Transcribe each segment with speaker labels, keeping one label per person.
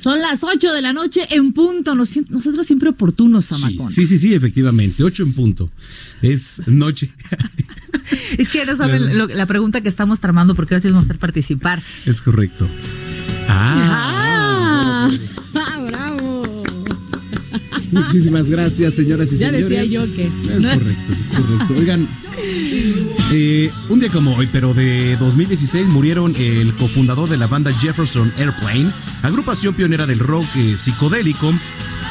Speaker 1: Son las 8 de la noche en punto. Nos- Nosotros siempre oportunos, Samacón.
Speaker 2: sí, sí, sí, efectivamente. Ocho en punto. Es noche.
Speaker 1: Es que no saben la pregunta que estamos tramando porque ahora sí vamos a hacer participar.
Speaker 2: es correcto. Ah.
Speaker 1: ¡Ah! ¡Bravo!
Speaker 2: Muchísimas gracias, señoras y
Speaker 1: Ya decía
Speaker 2: señores.
Speaker 1: yo que-
Speaker 2: Es correcto, es correcto. Oigan, eh, un día como hoy, pero de 2016, murieron el cofundador de la banda Jefferson Airplane, agrupación pionera del rock eh, psicodélico,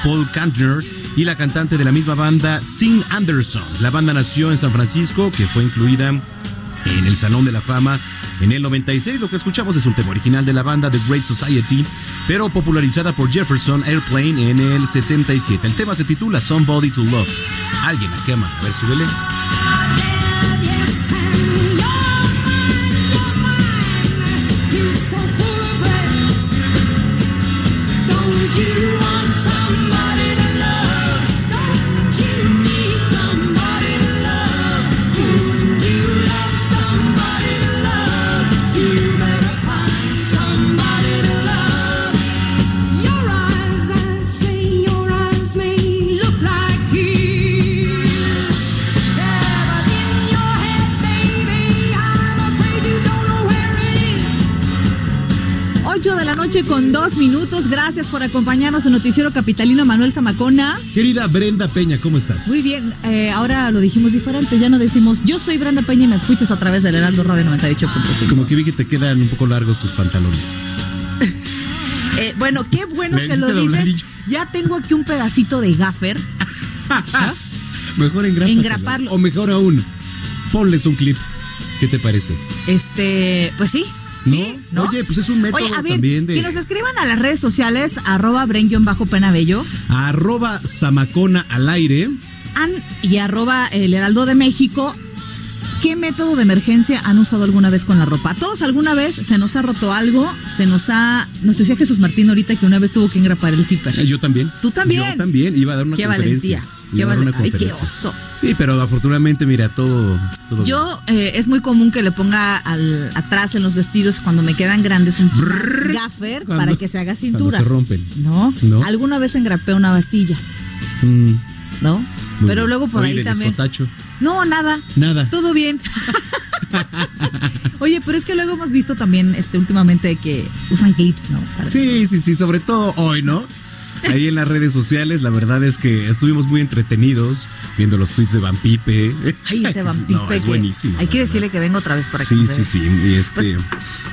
Speaker 2: Paul Kantner, y la cantante de la misma banda, Sin Anderson. La banda nació en San Francisco, que fue incluida en el Salón de la Fama en el 96. Lo que escuchamos es un tema original de la banda The Great Society, pero popularizada por Jefferson Airplane en el 67. El tema se titula Somebody to Love. Alguien a quema. A ver, súbele.
Speaker 1: Con dos minutos. Gracias por acompañarnos en Noticiero Capitalino Manuel Zamacona.
Speaker 2: Querida Brenda Peña, ¿cómo estás?
Speaker 1: Muy bien, eh, ahora lo dijimos diferente. Ya no decimos yo soy Brenda Peña y me escuchas a través del Heraldo Radio 98.5.
Speaker 2: Como que vi que te quedan un poco largos tus pantalones.
Speaker 1: Eh, bueno, qué bueno que lo dices. Ya tengo aquí un pedacito de gaffer.
Speaker 2: Mejor engrápatelo.
Speaker 1: Engraparlo.
Speaker 2: O mejor aún, ponles un clip. ¿Qué te parece?
Speaker 1: Este, pues sí.
Speaker 2: ¿No?
Speaker 1: Sí, ¿no?
Speaker 2: Oye, pues es un método
Speaker 1: Oye, a ver,
Speaker 2: también de...
Speaker 1: que nos escriban a las redes sociales, arroba bren-penabello,
Speaker 2: Arroba Zamacona al aire.
Speaker 1: an y arroba el heraldo de México. ¿Qué método de emergencia han usado alguna vez con la ropa? Todos alguna vez se nos ha roto algo, se nos ha... Nos decía Jesús Martín ahorita que una vez tuvo que engrapar el zipper.
Speaker 2: Yo también.
Speaker 1: Tú también.
Speaker 2: Yo también. Iba a dar una
Speaker 1: Qué
Speaker 2: conferencia.
Speaker 1: valentía. Qué
Speaker 2: una
Speaker 1: Ay, qué oso.
Speaker 2: Sí, pero afortunadamente, mira, todo. todo
Speaker 1: Yo eh, es muy común que le ponga al, atrás en los vestidos cuando me quedan grandes un
Speaker 2: Brrr.
Speaker 1: gaffer
Speaker 2: Cuando-
Speaker 1: para que se haga cintura.
Speaker 2: se rompen.
Speaker 1: ¿No?
Speaker 2: No.
Speaker 1: Alguna vez engrapé una bastilla.
Speaker 2: Mm,
Speaker 1: ¿no?
Speaker 2: muy
Speaker 1: Pero
Speaker 2: bien.
Speaker 1: luego por
Speaker 2: Oye,
Speaker 1: ahí también.
Speaker 2: escotacho.
Speaker 1: No, nada.
Speaker 2: Nada.
Speaker 1: Todo bien. Oye, pero es que luego hemos visto también este últimamente que usan clips, ¿no? Para-
Speaker 2: Sí, sí, sí, sobre todo hoy, ¿no? Ahí en las redes sociales, la verdad es que estuvimos muy entretenidos viendo los tweets de Van Pipe.
Speaker 1: Ay, ese vampipe.
Speaker 2: No, es buenísimo.
Speaker 1: Hay que decirle que venga otra vez para que
Speaker 2: Sí, sí, sí. Y, este,
Speaker 1: Pues-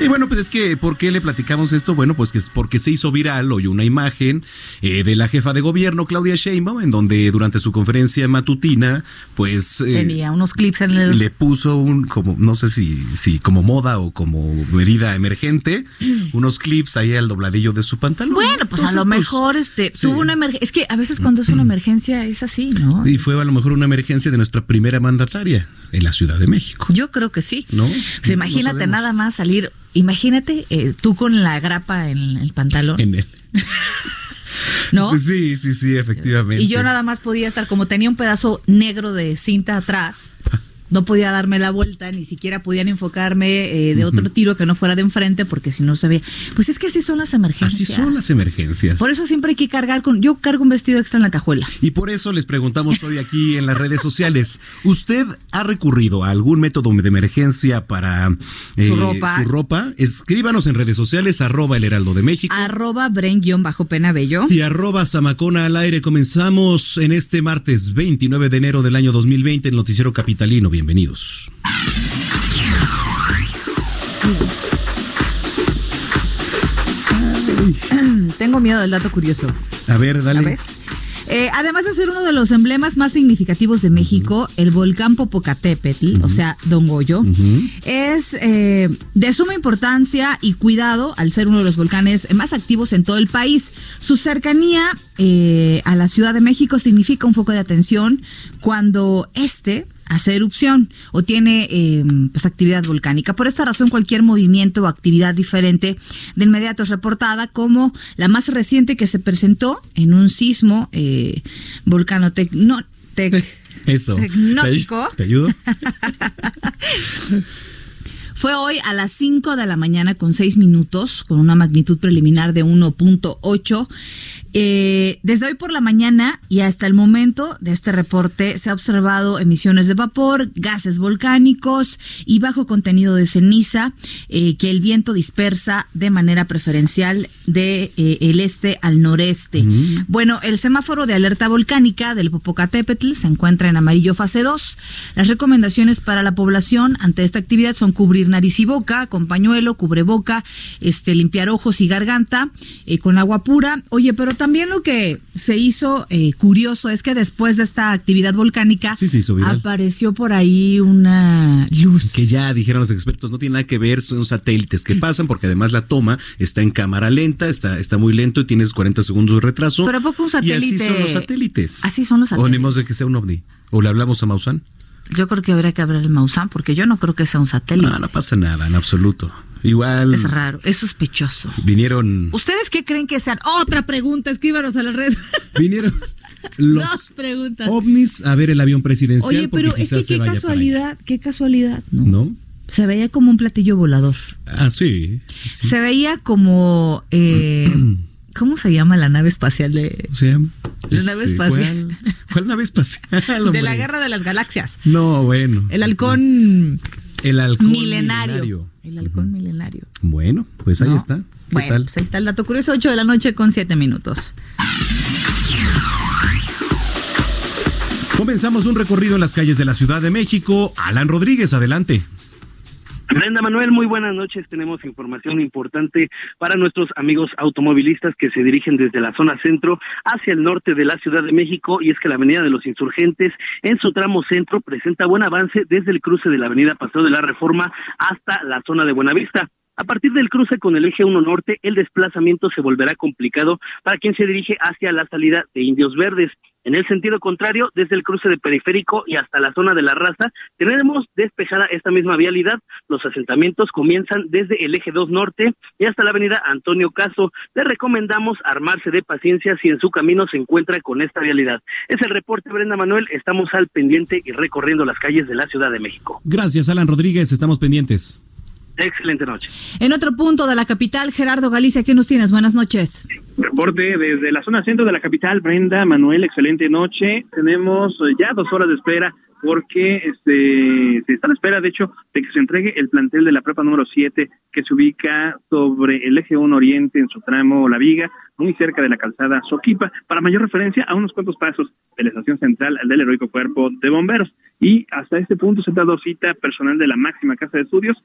Speaker 2: y bueno, pues es que, ¿por qué le platicamos esto? Bueno, pues que es porque se hizo viral hoy una imagen eh, de la jefa de gobierno, Claudia Sheinbaum, en donde durante su conferencia matutina, pues... eh,
Speaker 1: Tenía unos clips en el.
Speaker 2: le puso un, como, no sé si, si como moda o como medida emergente, unos clips ahí al dobladillo de su pantalón.
Speaker 1: Bueno, pues a lo
Speaker 2: pues,
Speaker 1: mejor este
Speaker 2: sí.
Speaker 1: tuvo una emergencia. Es que a veces cuando es una emergencia es así, ¿no?
Speaker 2: Y fue a lo mejor una emergencia de nuestra primera mandataria en la Ciudad de México.
Speaker 1: Yo creo que sí.
Speaker 2: ¿No? No
Speaker 1: imagínate nada más salir. Imagínate eh, tú con la grapa en el pantalón,
Speaker 2: En él.
Speaker 1: ¿no?
Speaker 2: Pues sí, sí, sí, efectivamente.
Speaker 1: y yo nada más podía estar, como tenía un pedazo negro de cinta atrás, no podía darme la vuelta, ni siquiera podían enfocarme eh, de otro tiro que no fuera de enfrente, porque si no se veía. Pues es que así son las
Speaker 2: Así
Speaker 1: emergencias.
Speaker 2: son las emergencias.
Speaker 1: Por eso siempre hay que cargar con. Yo cargo un vestido extra en la cajuela.
Speaker 2: Y por eso les preguntamos hoy aquí en las redes sociales, ¿usted ha recurrido a algún método de emergencia para eh,
Speaker 1: Su ropa.
Speaker 2: su ropa? Escríbanos en redes sociales, arroba el heraldo de México.
Speaker 1: Arroba Bren-Penabello.
Speaker 2: Y arroba Zamacona al aire. Comenzamos en este martes 29 de enero del año 2020 en Noticiero Capitalino. Bienvenidos.
Speaker 1: Tengo miedo del dato curioso.
Speaker 2: A ver, dale.
Speaker 1: Eh, además de ser uno de los emblemas más significativos de México, el volcán Popocatépetl, o sea, Don Goyo, es eh, de suma importancia y cuidado al ser uno de los volcanes más activos en todo el país. Su cercanía eh, a la Ciudad de México significa un foco de atención cuando este hace erupción o tiene eh, pues, actividad volcánica. Por esta razón, cualquier movimiento o actividad diferente de inmediato es reportada como la más reciente que se presentó en un sismo eh, tec-
Speaker 2: Eso.
Speaker 1: Tecnótico.
Speaker 2: ¿Te, te ayudo?
Speaker 1: Fue hoy a las 5 de la mañana con 6 minutos, con una magnitud preliminar de 1.8. Eh, desde hoy por la mañana y hasta el momento de este reporte se ha observado emisiones de vapor, gases volcánicos y bajo contenido de ceniza eh, que el viento dispersa de manera preferencial de eh, el este al noreste. Bueno, el semáforo de alerta volcánica del Popocatépetl se encuentra en amarillo fase 2. Las recomendaciones para la población ante esta actividad son cubrir nariz y boca con pañuelo, cubreboca, este, limpiar ojos y garganta con agua pura. Oye, pero también lo que se hizo eh, curioso es que después de esta actividad volcánica
Speaker 2: Sí,
Speaker 1: apareció por ahí una luz.
Speaker 2: que ya dijeron los expertos, no tiene nada que ver, son satélites que pasan, porque además la toma está en cámara lenta, está, está muy lento y tienes 40 segundos de retraso.
Speaker 1: Pero ¿a poco un
Speaker 2: Y así
Speaker 1: satélite-
Speaker 2: son los satélites.
Speaker 1: Así son los
Speaker 2: O
Speaker 1: satélites.
Speaker 2: tenemos de que sea un ovni. O le hablamos a Maussan.
Speaker 1: Yo creo que habría que abrir el Maussan porque yo no creo que sea un satélite.
Speaker 2: No, no pasa nada, en absoluto. Igual
Speaker 1: Es raro, es sospechoso.
Speaker 2: vinieron,
Speaker 1: ¿Ustedes qué creen que sean? Otra pregunta, escríbanos a las redes.
Speaker 2: vinieron
Speaker 1: Dos
Speaker 2: los
Speaker 1: preguntas.
Speaker 2: ovnis a ver el avión presidencial.
Speaker 1: Oye, pero es que
Speaker 2: se
Speaker 1: qué casualidad, qué casualidad, ¿no?
Speaker 2: ¿No?
Speaker 1: Se veía como un platillo volador.
Speaker 2: Ah, sí. sí, sí.
Speaker 1: Se veía como, eh, ¿cómo se llama la nave espacial de,
Speaker 2: O sea,
Speaker 1: La nave
Speaker 2: este,
Speaker 1: espacial.
Speaker 2: ¿Cuál, cuál nave espacial?
Speaker 1: de la Guerra de las Galaxias?
Speaker 2: No, bueno.
Speaker 1: El halcón
Speaker 2: El halcón
Speaker 1: milenario.
Speaker 2: milenario.
Speaker 1: El halcón milenario.
Speaker 2: Bueno, pues ahí
Speaker 1: ¿no?
Speaker 2: está. ¿Qué
Speaker 1: Bueno,
Speaker 2: tal?
Speaker 1: pues ahí está el dato curioso, 8 de la noche con 7 minutos.
Speaker 2: Comenzamos un recorrido en las calles de la Ciudad de México. Alan Rodríguez, adelante.
Speaker 3: Brenda Manuel, muy buenas noches. Tenemos información importante para nuestros amigos automovilistas que se dirigen desde la zona centro hacia el norte de la Ciudad de México y es que la Avenida de los Insurgentes en su tramo centro presenta buen avance desde el cruce de la Avenida Paseo de la Reforma hasta la zona de Buenavista. A partir del cruce con el eje 1 norte, el desplazamiento se volverá complicado para quien se dirige hacia la salida de Indios Verdes. En el sentido contrario, desde el cruce de Periférico y hasta la zona de la raza, tenemos despejada esta misma vialidad. Los asentamientos comienzan desde el eje 2 norte y hasta la avenida Antonio Caso. Le recomendamos armarse de paciencia si en su camino se encuentra con esta vialidad. Es el reporte, Brenda Manuel. Estamos al pendiente y recorriendo las calles de la Ciudad de México.
Speaker 2: Gracias, Alan Rodríguez. Estamos pendientes.
Speaker 3: Excelente noche.
Speaker 1: En otro punto de la capital, Gerardo Galicia, ¿qué nos tienes? Buenas noches.
Speaker 4: Reporte desde la zona centro de la capital, Brenda, Manuel, excelente noche. Tenemos eh, ya dos horas de espera porque este se está a la espera, de hecho, de que se entregue el plantel de la prepa número 7 que se ubica sobre el eje 1 Oriente en su tramo La Viga, muy cerca de la calzada Soquipa, para mayor referencia a unos cuantos pasos de la estación central del heroico cuerpo de bomberos. Y hasta este punto se ha dado cita personal de la máxima casa de estudios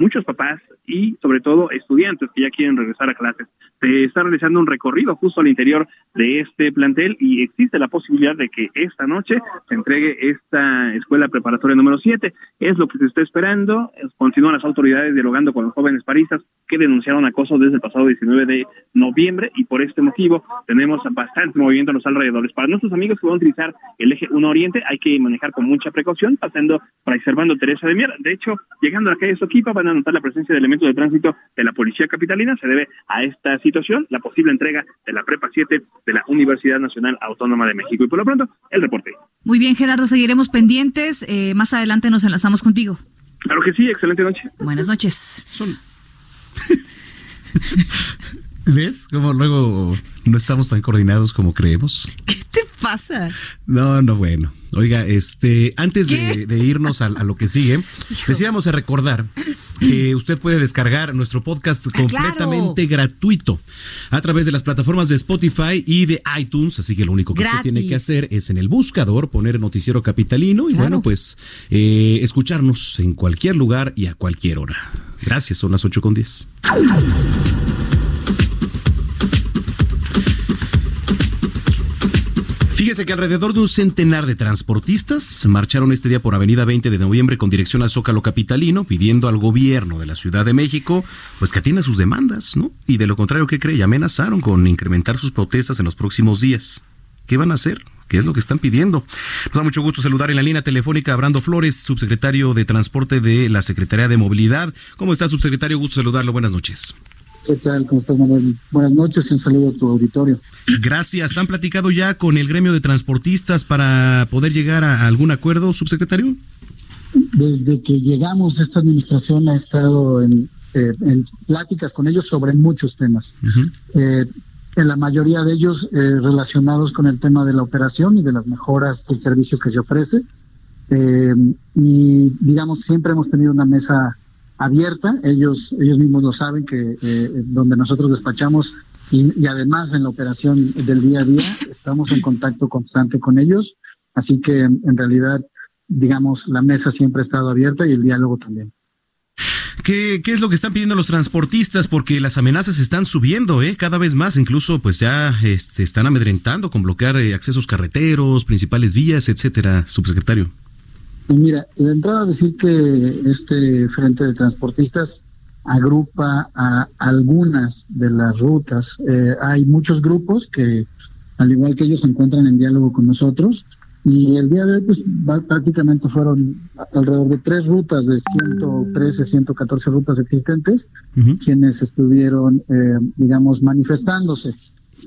Speaker 4: muchos papás y sobre todo estudiantes que ya quieren regresar a clases. Se está realizando un recorrido justo al interior de este plantel y existe la posibilidad de que esta noche se entregue esta escuela preparatoria número 7. Es lo que se está esperando. Continúan las autoridades dialogando con los jóvenes paristas que denunciaron acoso desde el pasado 19 de noviembre y por este motivo tenemos bastante movimiento en los alrededores. Para nuestros amigos que van a utilizar el eje 1 Oriente hay que manejar con mucha precaución pasando para Servando Teresa de Mier. De hecho, llegando a la calle Soquipa van a a notar la presencia de elementos de tránsito de la Policía Capitalina. Se debe a esta situación la posible entrega de la Prepa 7 de la Universidad Nacional Autónoma de México. Y por lo pronto, el reporte.
Speaker 1: Muy bien, Gerardo, seguiremos pendientes. Eh, más adelante nos enlazamos contigo.
Speaker 4: Claro que sí, excelente noche.
Speaker 1: Buenas noches.
Speaker 2: ¿Ves? Como luego no estamos tan coordinados como creemos.
Speaker 1: ¿Qué te pasa?
Speaker 2: No, no, bueno. Oiga, este, antes de, irnos a, a lo que sigue, deseamos recordar que usted puede descargar nuestro podcast
Speaker 1: Ah, claro.
Speaker 2: completamente gratuito a través de las plataformas de Spotify y de iTunes. Así que lo único que usted tiene que hacer es en el buscador poner Noticiero Capitalino y
Speaker 1: Claro.
Speaker 2: bueno, pues eh, escucharnos en cualquier lugar y a cualquier hora. Gracias, son las 8 con 10. Fíjese que alrededor de un centenar de transportistas marcharon este día por Avenida 20 de Noviembre con dirección al Zócalo Capitalino, pidiendo al gobierno de la Ciudad de México pues que atienda sus demandas, ¿no? Y de lo contrario, ¿qué cree? Y amenazaron con incrementar sus protestas en los próximos días. ¿Qué van a hacer? ¿Qué es lo que están pidiendo? Nos da mucho gusto saludar en la línea telefónica a Brando Flores, subsecretario de Transporte de la Secretaría de Movilidad. ¿Cómo está, subsecretario? Gusto saludarlo. Buenas noches.
Speaker 5: ¿Qué tal? ¿Cómo estás, Manuel? Buenas noches y un saludo a tu auditorio.
Speaker 2: Gracias. ¿Han platicado ya con el gremio de transportistas para poder llegar a algún acuerdo, subsecretario?
Speaker 5: Desde que llegamos, esta administración ha estado en, eh, en pláticas con ellos sobre muchos temas. Eh, en la mayoría de ellos eh, relacionados con el tema de la operación y de las mejoras del servicio que se ofrece. Y digamos, siempre hemos tenido una mesa abierta, ellos, ellos mismos lo saben que eh, donde nosotros despachamos y, además en la operación del día a día estamos en contacto constante con ellos, así que en, en realidad, digamos, la mesa siempre ha estado abierta y el diálogo también.
Speaker 2: ¿Qué, ¿Qué es lo que están pidiendo los transportistas? Porque las amenazas están subiendo, ¿eh? Cada vez más, incluso pues ya este, están amedrentando con bloquear eh, accesos carreteros, principales vías, etcétera, subsecretario.
Speaker 5: Y mira, de entrada decir que este frente de transportistas agrupa a algunas de las rutas. Eh, hay muchos grupos que, al igual que ellos, se encuentran en diálogo con nosotros. Y el día de hoy, pues va- prácticamente fueron alrededor de tres rutas de 113, 114 rutas existentes, quienes estuvieron, eh, digamos, manifestándose.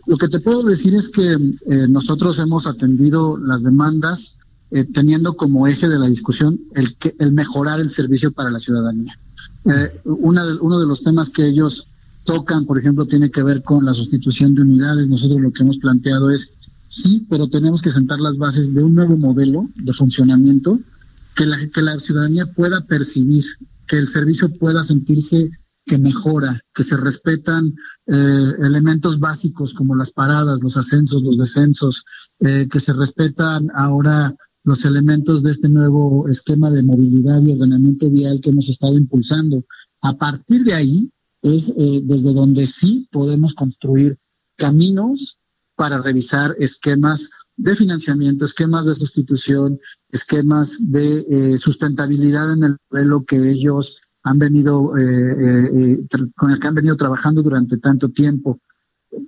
Speaker 5: Lo que te puedo decir es que eh, nosotros hemos atendido las demandas eh, teniendo como eje de la discusión el, que, el mejorar el servicio para la ciudadanía. Eh, uno de los temas que ellos tocan, por ejemplo, tiene que ver con la sustitución de unidades. Nosotros lo que hemos planteado es, sí, pero tenemos que sentar las bases de un nuevo modelo de funcionamiento que la, que la ciudadanía pueda percibir, que el servicio pueda sentirse que mejora, que se respetan eh, elementos básicos como las paradas, los ascensos, los descensos, eh, que se respetan ahora los elementos de este nuevo esquema de movilidad y ordenamiento vial que hemos estado impulsando. A partir de ahí es eh, desde donde sí podemos construir caminos para revisar esquemas de financiamiento, esquemas de sustitución, esquemas de eh, sustentabilidad en el modelo que ellos han venido, eh, eh, con el que han venido trabajando durante tanto tiempo.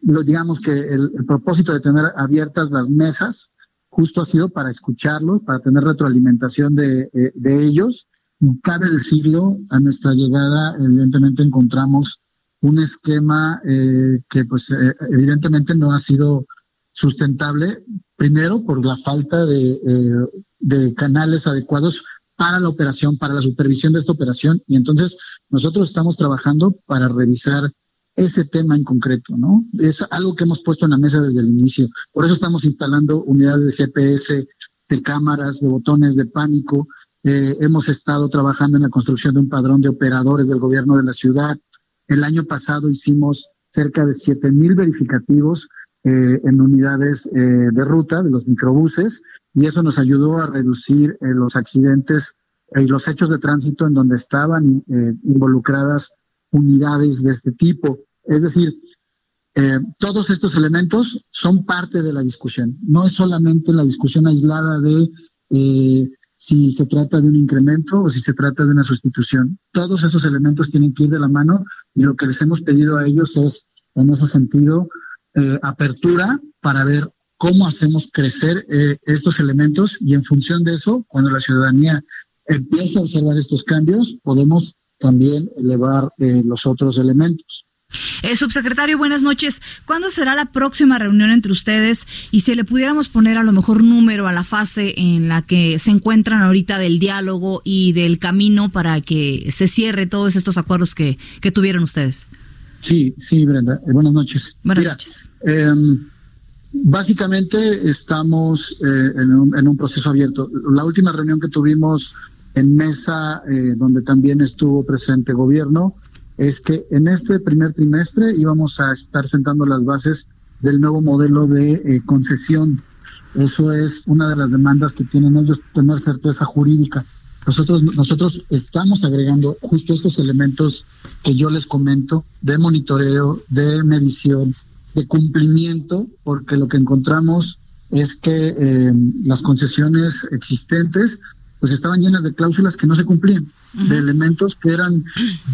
Speaker 5: Digamos que el, el propósito de tener abiertas las mesas justo ha sido para escucharlos, para tener retroalimentación de, eh, de ellos. Y cabe decirlo, a nuestra llegada, evidentemente encontramos un esquema eh, que, pues, eh, evidentemente no ha sido sustentable, primero por la falta de, eh, de canales adecuados para la operación, para la supervisión de esta operación. Y entonces nosotros estamos trabajando para revisar ese tema en concreto, ¿no? Es algo que hemos puesto en la mesa desde el inicio. Por eso estamos instalando unidades de GPS, de cámaras, de botones de pánico. Eh, hemos estado trabajando en la construcción de un padrón de operadores del gobierno de la ciudad. El año pasado hicimos cerca de 7 mil verificativos eh, en unidades eh, de ruta de los microbuses y eso nos ayudó a reducir los accidentes y los hechos de tránsito en donde estaban involucradas unidades de este tipo. Es decir, eh, todos estos elementos son parte de la discusión. No es solamente la discusión aislada de eh, si se trata de un incremento o si se trata de una sustitución. Todos esos elementos tienen que ir de la mano y lo que les hemos pedido a ellos es, en ese sentido, eh, apertura para ver cómo hacemos crecer estos elementos y en función de eso, cuando la ciudadanía empieza a observar estos cambios, podemos también elevar los otros elementos.
Speaker 1: Eh, subsecretario, buenas noches. ¿Cuándo será la próxima reunión entre ustedes? Y si le pudiéramos poner a lo mejor número a la fase en la que se encuentran ahorita del diálogo y del camino para que se cierre todos estos acuerdos que, que tuvieron ustedes.
Speaker 5: Sí, sí, Brenda. Eh, buenas noches.
Speaker 1: Buenas
Speaker 5: Mira,
Speaker 1: noches.
Speaker 5: em, básicamente estamos eh, en, un, en un proceso abierto. La última reunión que tuvimos en mesa, eh, donde también estuvo presente gobierno, es que en este primer trimestre íbamos a estar sentando las bases del nuevo modelo de eh, concesión. Eso es una de las demandas que tienen ellos, tener certeza jurídica. Nosotros, nosotros estamos agregando justo estos elementos que yo les comento de monitoreo, de medición, de cumplimiento, porque lo que encontramos es que eh, las concesiones existentes pues estaban llenas de cláusulas que no se cumplían, de elementos que eran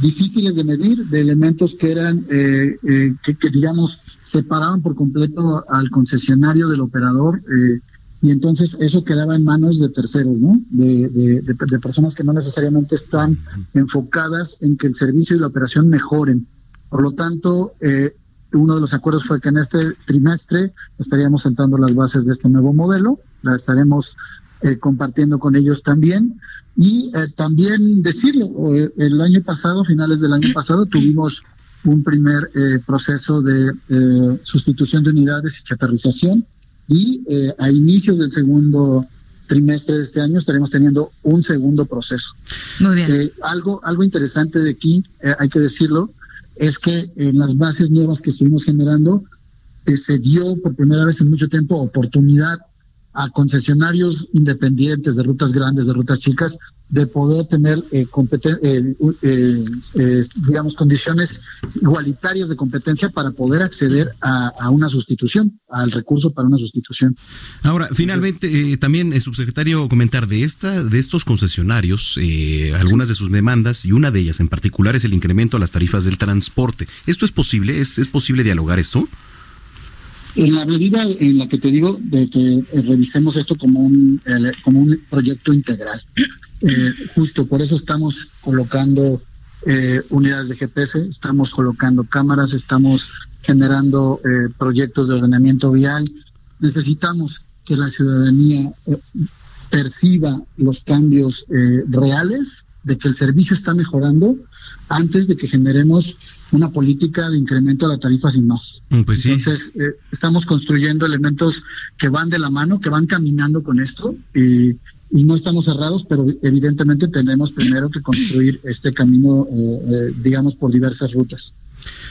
Speaker 5: difíciles de medir, de elementos que eran, eh, eh, que, que, digamos, separaban por completo al concesionario del operador, eh, y entonces eso quedaba en manos de terceros, ¿no? De, de, de, de personas que no necesariamente están enfocadas en que el servicio y la operación mejoren. Por lo tanto, eh, uno de los acuerdos fue que en este trimestre estaríamos sentando las bases de este nuevo modelo, la estaremos eh, compartiendo con ellos también. Y eh, también decirlo, eh, el año pasado, finales del año pasado, tuvimos un primer eh, proceso de eh, sustitución de unidades y chatarrización y eh, a inicios del segundo trimestre de este año estaremos teniendo un segundo proceso.
Speaker 1: Muy bien.
Speaker 5: Algo, algo interesante de aquí, hay que decirlo, es que en las bases nuevas que estuvimos generando, se dio por primera vez en mucho tiempo oportunidad a concesionarios independientes de rutas grandes, de rutas chicas, de poder tener, eh, eh, eh, eh, digamos, condiciones igualitarias de competencia para poder acceder a, a una sustitución, al recurso para una sustitución.
Speaker 2: Ahora, finalmente, eh, también, eh, subsecretario, comentar de esta, de estos concesionarios, eh, algunas de sus demandas, y una de ellas en particular es el incremento a las tarifas del transporte. ¿Esto es posible? ¿Es, es posible dialogar esto?
Speaker 5: En la medida en la que te digo de que eh, revisemos esto como un el- como un proyecto integral, Eh, justo por eso estamos colocando eh, unidades de GPS, estamos colocando cámaras, estamos generando eh, proyectos de ordenamiento vial. Necesitamos que la ciudadanía eh, perciba los cambios eh, reales de que el servicio está mejorando antes de que generemos una política de incremento de la tarifa sin más.
Speaker 2: Mm, Pues sí.
Speaker 5: Entonces, eh, estamos construyendo elementos que van de la mano, que van caminando con esto y, y no estamos cerrados, pero evidentemente tenemos primero que construir este camino, eh, eh, digamos, por diversas rutas.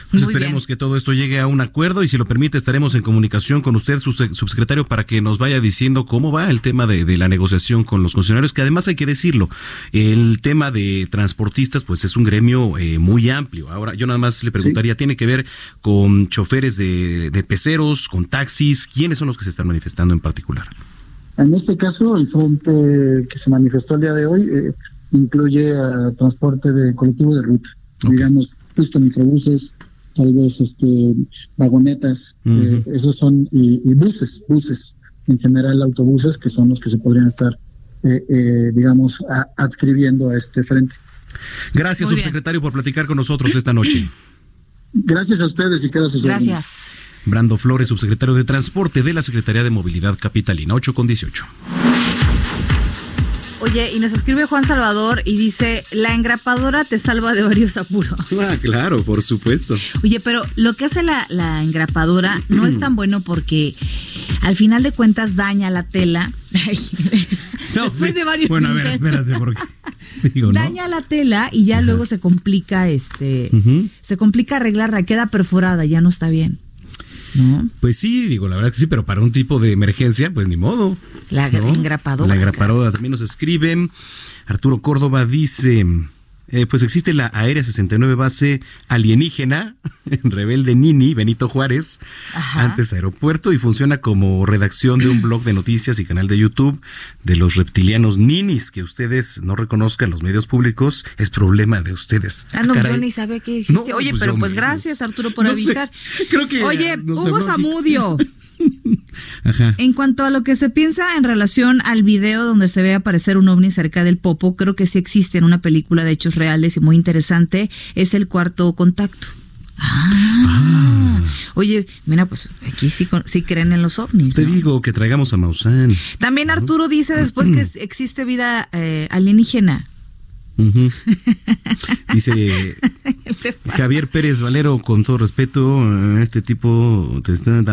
Speaker 2: Pues
Speaker 1: Muy
Speaker 2: esperemos
Speaker 1: bien.
Speaker 2: que todo esto llegue a un acuerdo y si lo permite estaremos en comunicación con usted, su subsecretario, para que nos vaya diciendo cómo va el tema de, de la negociación con los funcionarios, que además hay que decirlo, el tema de transportistas pues es un gremio eh, muy amplio. Ahora yo nada más le preguntaría, ¿tiene que ver con choferes de, de peceros, con taxis? ¿Quiénes son los que se están manifestando en particular?
Speaker 5: En este caso, el frente que se manifestó el día de hoy eh, incluye a transporte de colectivo de ruta, digamos, justo microbuses, tal vez este vagonetas, eh, esos son, y, y buses, buses, en general autobuses, que son los que se podrían estar, eh, eh, digamos, a- adscribiendo a este frente.
Speaker 2: Gracias,
Speaker 1: Muy bien.
Speaker 2: subsecretario, por platicar con nosotros esta noche.
Speaker 5: Gracias a ustedes y quedo a sus.
Speaker 1: Gracias.
Speaker 2: Brando Flores, subsecretario de Transporte de la Secretaría de Movilidad Capitalina, 8 con 18.
Speaker 1: Oye, y nos escribe Juan Salvador y dice, la engrapadora te salva de varios apuros.
Speaker 2: Ah, claro, por supuesto.
Speaker 1: Oye, pero lo que hace la, la engrapadora no es tan bueno porque al final de cuentas daña la tela.
Speaker 2: No,
Speaker 1: Después
Speaker 2: sí.
Speaker 1: de varios
Speaker 2: Bueno, a ver, espérate, porque digo, ¿no?
Speaker 1: daña la tela y ya luego se complica este se complica arreglarla, queda perforada, ya no está bien. ¿No?
Speaker 2: Pues sí, digo, la verdad que sí, pero para un tipo de emergencia, pues ni modo.
Speaker 1: La
Speaker 2: ¿no?
Speaker 1: engrapadora.
Speaker 2: La engrapadora también nos escriben. Arturo Córdoba dice, eh, pues existe la Aérea 69 base alienígena en Rebelde Nini, Benito Juárez,
Speaker 1: Ajá.
Speaker 2: antes aeropuerto, y funciona como redacción de un blog de noticias y canal de YouTube de los reptilianos ninis, que ustedes no reconozcan los medios públicos, es problema de ustedes.
Speaker 1: Ah, no,
Speaker 2: caray.
Speaker 1: yo ni sabía que existía.
Speaker 2: No,
Speaker 1: Oye,
Speaker 2: pues
Speaker 1: pero pues gracias Arturo por
Speaker 2: No sé,
Speaker 1: avisar.
Speaker 2: creo que
Speaker 1: Oye, Hugo Zamudio.
Speaker 2: Ajá.
Speaker 1: En cuanto a lo que se piensa en relación al video donde se ve aparecer un ovni cerca del Popo, creo que sí existe en una película de hechos reales y muy interesante, es el cuarto contacto. Ah. Oye, mira, pues aquí sí, creen en los ovnis.
Speaker 2: Te
Speaker 1: ¿no?
Speaker 2: digo que traigamos a Maussan.
Speaker 1: También Arturo dice después que existe vida eh, alienígena.
Speaker 2: Dice Javier Pérez Valero, con todo respeto, eh, este tipo te está...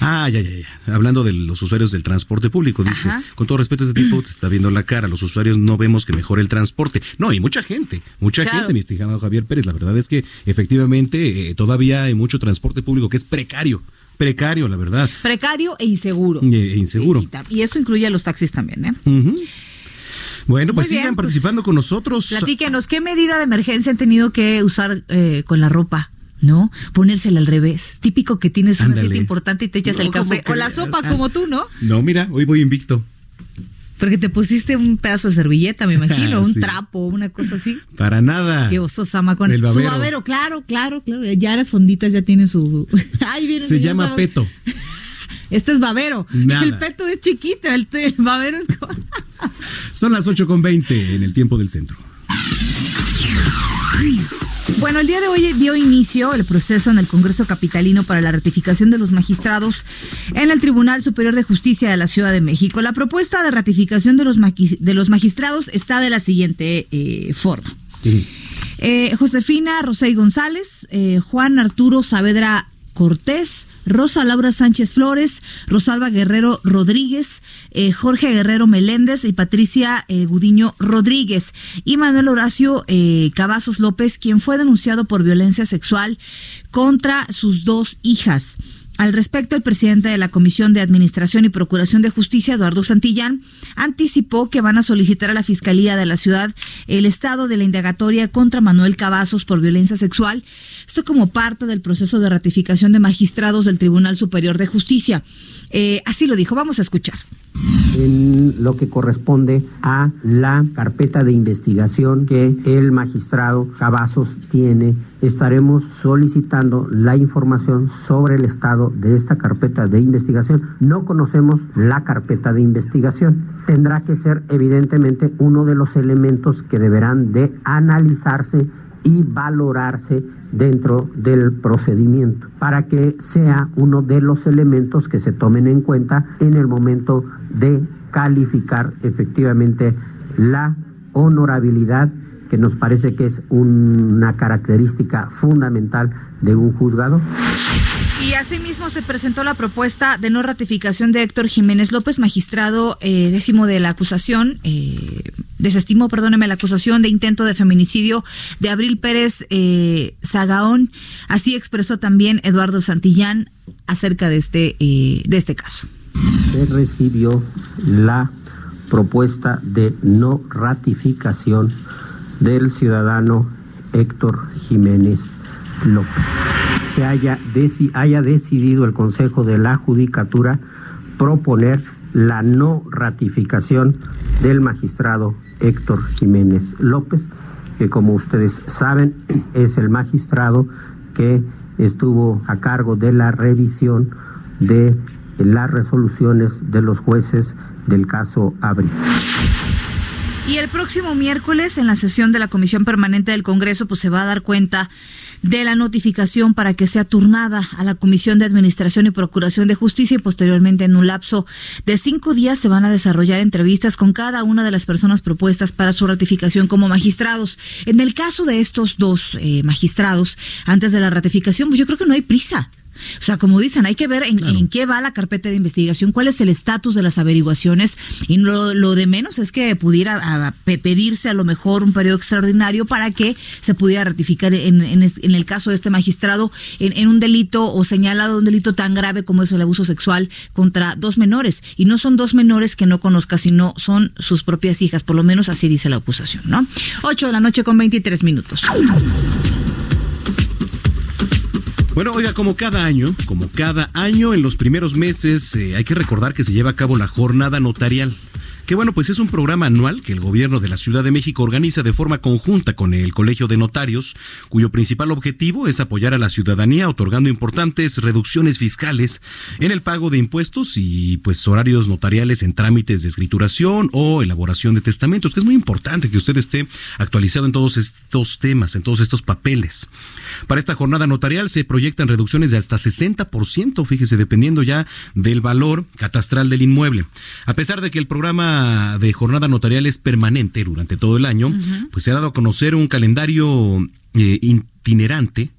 Speaker 2: Ah, ya, ya, ya. Hablando de los usuarios del transporte público, dice,
Speaker 1: Ajá.
Speaker 2: con todo respeto, este tipo te está viendo la cara. Los usuarios no vemos que mejore el transporte. No, y mucha gente, mucha
Speaker 1: Claro.
Speaker 2: gente, mi estimado Javier Pérez. La verdad es que efectivamente eh, todavía hay mucho transporte público que es precario. Precario, la verdad.
Speaker 1: Precario e inseguro.
Speaker 2: E- inseguro.
Speaker 1: Y, y ta- y eso incluye a los taxis también, ¿eh?
Speaker 2: Ujú. Bueno, pues
Speaker 1: Muy bien,
Speaker 2: sigan
Speaker 1: pues,
Speaker 2: participando con nosotros.
Speaker 1: Platíquenos, ¿qué medida de emergencia han tenido que usar eh, con la ropa? ¿No? Ponérsela al revés. Típico que tienes una
Speaker 2: Ándale.
Speaker 1: cita importante y te echas
Speaker 2: No,
Speaker 1: el café.
Speaker 2: ¿cómo
Speaker 1: O la sopa,
Speaker 2: Ah.
Speaker 1: como tú, ¿no?
Speaker 2: No, mira, hoy voy invicto.
Speaker 1: Porque te pusiste un pedazo de servilleta, me imagino, un trapo, una cosa así.
Speaker 2: Para nada.
Speaker 1: Qué oso Samacón.
Speaker 2: El
Speaker 1: Su
Speaker 2: babero.
Speaker 1: babero, claro, claro, claro. Ya las fonditas ya tienen su. Ay, viene,
Speaker 2: Se llama peto.
Speaker 1: Este es babero.
Speaker 2: Nada.
Speaker 1: El peto es chiquito, el, el babero es. como-
Speaker 2: Son las 8 con 20 en el tiempo del centro.
Speaker 1: Bueno, el día de hoy dio inicio el proceso en el Congreso Capitalino para la ratificación de los magistrados en el Tribunal Superior de Justicia de la Ciudad de México. La propuesta de ratificación de los, de los magistrados está de la siguiente eh, forma. Eh, Josefina Rosey González, eh, Juan Arturo Saavedra Cortés, Rosa Laura Sánchez Flores, Rosalba Guerrero Rodríguez, eh, Jorge Guerrero Meléndez y Patricia eh, Gudiño Rodríguez y Manuel Horacio eh, Cavazos López, quien fue denunciado por violencia sexual contra sus dos hijas. Al respecto, el presidente de la Comisión de Administración y Procuración de Justicia, Eduardo Santillán, anticipó que van a solicitar a la Fiscalía de la ciudad el estado de la indagatoria contra Manuel Cavazos por violencia sexual, esto como parte del proceso de ratificación de magistrados del Tribunal Superior de Justicia. Eh, así lo dijo, vamos a escuchar.
Speaker 6: En lo que corresponde a la carpeta de investigación que el magistrado Cavazos tiene. Estaremos solicitando la información sobre el estado de esta carpeta de investigación. No conocemos la carpeta de investigación. Tendrá que ser evidentemente uno de los elementos que deberán de analizarse y valorarse dentro del procedimiento para que sea uno de los elementos que se tomen en cuenta en el momento de calificar efectivamente la honorabilidad que nos parece que es una característica fundamental de un juzgado.
Speaker 1: Y asimismo se presentó la propuesta de no ratificación de Héctor Jiménez López, magistrado eh, décimo de la acusación, eh, desestimó, perdóneme, la acusación de intento de feminicidio de Abril Pérez eh, Zagaón. Así expresó también Eduardo Santillán acerca de este, eh, de este caso.
Speaker 6: Se recibió la propuesta de no ratificación del ciudadano Héctor Jiménez López. Se haya, haya decidido el Consejo de la Judicatura proponer la no ratificación del magistrado Héctor Jiménez López, que como ustedes saben es el magistrado que estuvo a cargo de la revisión de las resoluciones de los jueces del caso Abril.
Speaker 1: Y el próximo miércoles, en la sesión de la Comisión Permanente del Congreso, pues se va a dar cuenta de la notificación para que sea turnada a la Comisión de Administración y Procuración de Justicia y posteriormente en un lapso de cinco días se van a desarrollar entrevistas con cada una de las personas propuestas para su ratificación como magistrados. En el caso de estos dos eh, magistrados, antes de la ratificación, pues yo creo que no hay prisa. O sea, como dicen, hay que ver en, en qué va la carpeta de investigación, cuál es el estatus de las averiguaciones y lo, lo de menos es que pudiera a, pedirse a lo mejor un periodo extraordinario para que se pudiera ratificar en, en el caso de este magistrado en, en un delito o señalado un delito tan grave como es el abuso sexual contra dos menores. Y no son dos menores que no conozca, sino son sus propias hijas, por lo menos así dice la acusación, ¿no? 8 de la noche con 23 minutos.
Speaker 2: Bueno, oiga, como cada año, como cada año, en los primeros meses eh, hay que recordar que se lleva a cabo la jornada notarial. Que bueno, pues es un programa anual que el gobierno de la Ciudad de México organiza de forma conjunta con el Colegio de Notarios, cuyo principal objetivo es apoyar a la ciudadanía otorgando importantes reducciones fiscales en el pago de impuestos y pues horarios notariales en trámites de escrituración o elaboración de testamentos, que es muy importante que usted esté actualizado en todos estos temas, en todos estos papeles. Para esta jornada notarial se proyectan reducciones de hasta 60%, fíjese, dependiendo ya del valor catastral del inmueble. A pesar de que el programa de jornada notarial es permanente durante todo el año, pues se ha dado a conocer un calendario eh, itinerante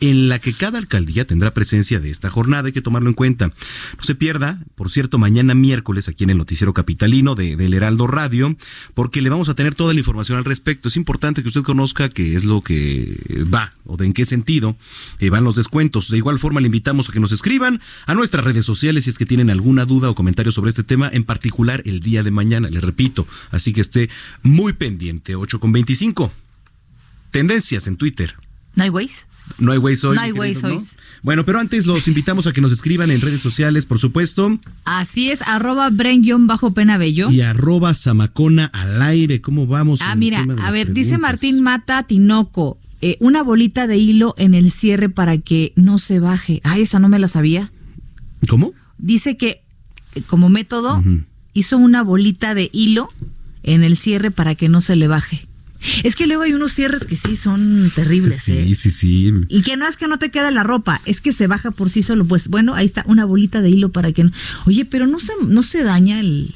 Speaker 2: en la que cada alcaldía tendrá presencia de esta jornada, hay que tomarlo en cuenta. No se pierda, por cierto, mañana miércoles aquí en el Noticiero Capitalino de, del Heraldo Radio, porque le vamos a tener toda la información al respecto. Es importante que usted conozca qué es lo que va o de en qué sentido eh, van los descuentos. De igual forma, le invitamos a que nos escriban a nuestras redes sociales si es que tienen alguna duda o comentario sobre este tema, en particular el día de mañana, le repito. Así que esté muy pendiente, 8 con 25. Tendencias en Twitter.
Speaker 1: ¿No hay Waze?
Speaker 2: No hay Waze hoy.
Speaker 1: No hay
Speaker 2: ¿no?
Speaker 1: hoy.
Speaker 2: Bueno, pero antes los invitamos a que nos escriban en redes sociales, por supuesto,
Speaker 1: Así es, arroba bren-pena bello.
Speaker 2: y arroba zamacona al aire. ¿Cómo vamos?
Speaker 1: Ah, mira, a ver, dice? Martín Mata Tinoco, eh, una bolita de hilo en el cierre para que no se baje. Ah, esa no me la sabía.
Speaker 2: ¿Cómo?
Speaker 1: Dice que eh, como método hizo una bolita de hilo en el cierre para que no se le baje. Es que luego hay unos cierres que sí son terribles. ¿eh?
Speaker 2: Sí, sí, sí.
Speaker 1: Y que no es que no te quede la ropa, es que se baja por sí solo. Pues bueno, ahí está una bolita de hilo para que no. Oye, pero no se, no se daña el.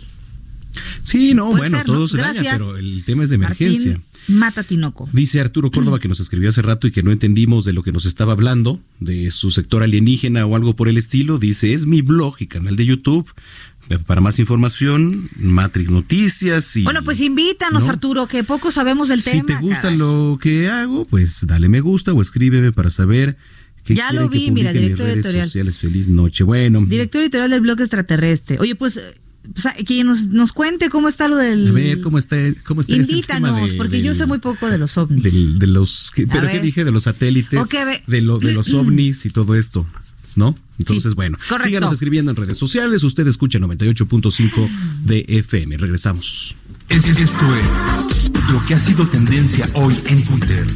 Speaker 2: Sí, no,
Speaker 1: Puede
Speaker 2: bueno,
Speaker 1: ser,
Speaker 2: todo
Speaker 1: ¿no?
Speaker 2: se daña, pero el tema es de emergencia.
Speaker 1: Martín Mata Tinoco.
Speaker 2: Dice Arturo Córdoba que nos escribió hace rato y que no entendimos de lo que nos estaba hablando, de su sector alienígena o algo por el estilo. Dice, es mi blog y canal de YouTube. Para más información, Matrix Noticias y...
Speaker 1: Bueno, pues invítanos,
Speaker 2: ¿no?
Speaker 1: Arturo, que poco sabemos del
Speaker 2: si
Speaker 1: tema.
Speaker 2: te gusta
Speaker 1: caray.
Speaker 2: lo que hago, pues dale me gusta o escríbeme para saber qué
Speaker 1: Ya lo vi, mira, director editorial.
Speaker 2: sociales. Feliz noche. Bueno,
Speaker 1: Director editorial del blog extraterrestre. Oye, pues, pues, que nos, nos cuente cómo está lo del.
Speaker 2: a ver cómo está, cómo está ese tema
Speaker 1: Invítanos,
Speaker 2: de-
Speaker 1: porque yo sé muy poco de los ovnis.
Speaker 2: del- de los que- pero qué dije de los satélites
Speaker 1: Ok, a ver.
Speaker 2: de lo de los ovnis y todo esto no entonces
Speaker 1: Sí,
Speaker 2: bueno
Speaker 1: correcto.
Speaker 2: síganos escribiendo en redes sociales usted escucha 98.5 de FM regresamos
Speaker 7: Es- Esto es lo que ha sido tendencia hoy en Twitter.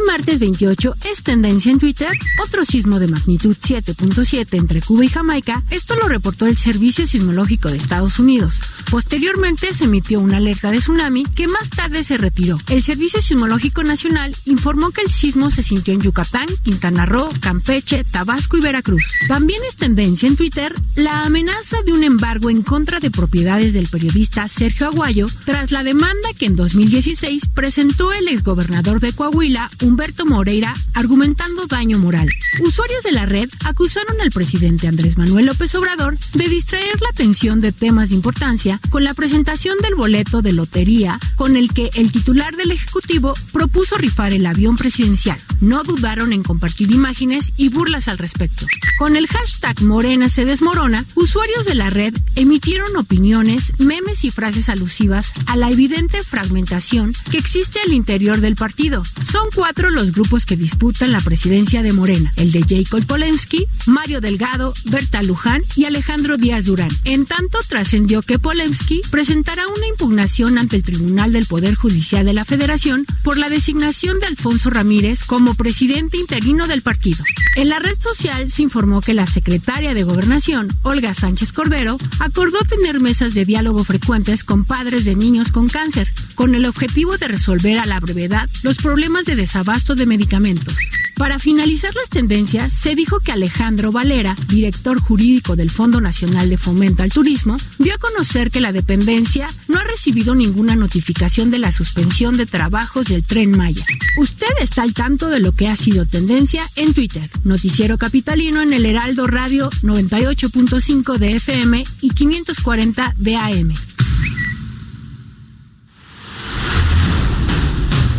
Speaker 8: Hoy martes 28 es tendencia en Twitter otro sismo de magnitud 7.7 entre Cuba y Jamaica. Esto lo reportó el Servicio Sismológico de Estados Unidos. Posteriormente se emitió una alerta de tsunami que más tarde se retiró. El Servicio Sismológico Nacional informó que el sismo se sintió en Yucatán, Quintana Roo, Campeche, Tabasco y Veracruz. También es tendencia en Twitter la amenaza de un embargo en contra de propiedades del periodista Sergio Aguayo tras la demanda que en 2016 presentó el exgobernador de Coahuila, Humberto Moreira, argumentando daño moral. Usuarios de la red acusaron al presidente Andrés Manuel López Obrador de distraer la atención de temas de importancia con la presentación del boleto de lotería con el que el titular del Ejecutivo propuso rifar el avión presidencial. No dudaron en compartir imágenes y burlas al respecto. Con el hashtag Morena se desmorona, usuarios de la red emitieron opiniones, memes y frases alusivas a la evidente fragmentación que existe al interior del partido. Son cuatro los grupos que disputan la presidencia de Morena, el de Jacob Polensky, Mario Delgado, Berta Luján y Alejandro Díaz Durán. En tanto, trascendió que Polensky presentará una impugnación ante el Tribunal del Poder Judicial de la Federación por la designación de Alfonso Ramírez como presidente interino del partido. En la red social se informó que la secretaria de Gobernación, Olga Sánchez Cordero, acordó tener mesas de diálogo frecuentes con padres de niños con cáncer, con el objetivo de resolver a la brevedad los problemas de desabasto de medicamentos. Para finalizar las tendencias, se dijo que Alejandro Valera, director jurídico del Fondo Nacional de Fomento al Turismo, dio a conocer que la dependencia no ha recibido ninguna notificación de la suspensión de trabajos del tren Maya. Usted está al tanto de lo que ha sido tendencia en Twitter. Noticiero Capitalino en el Heraldo Radio 98.5 de FM y 540 de AM.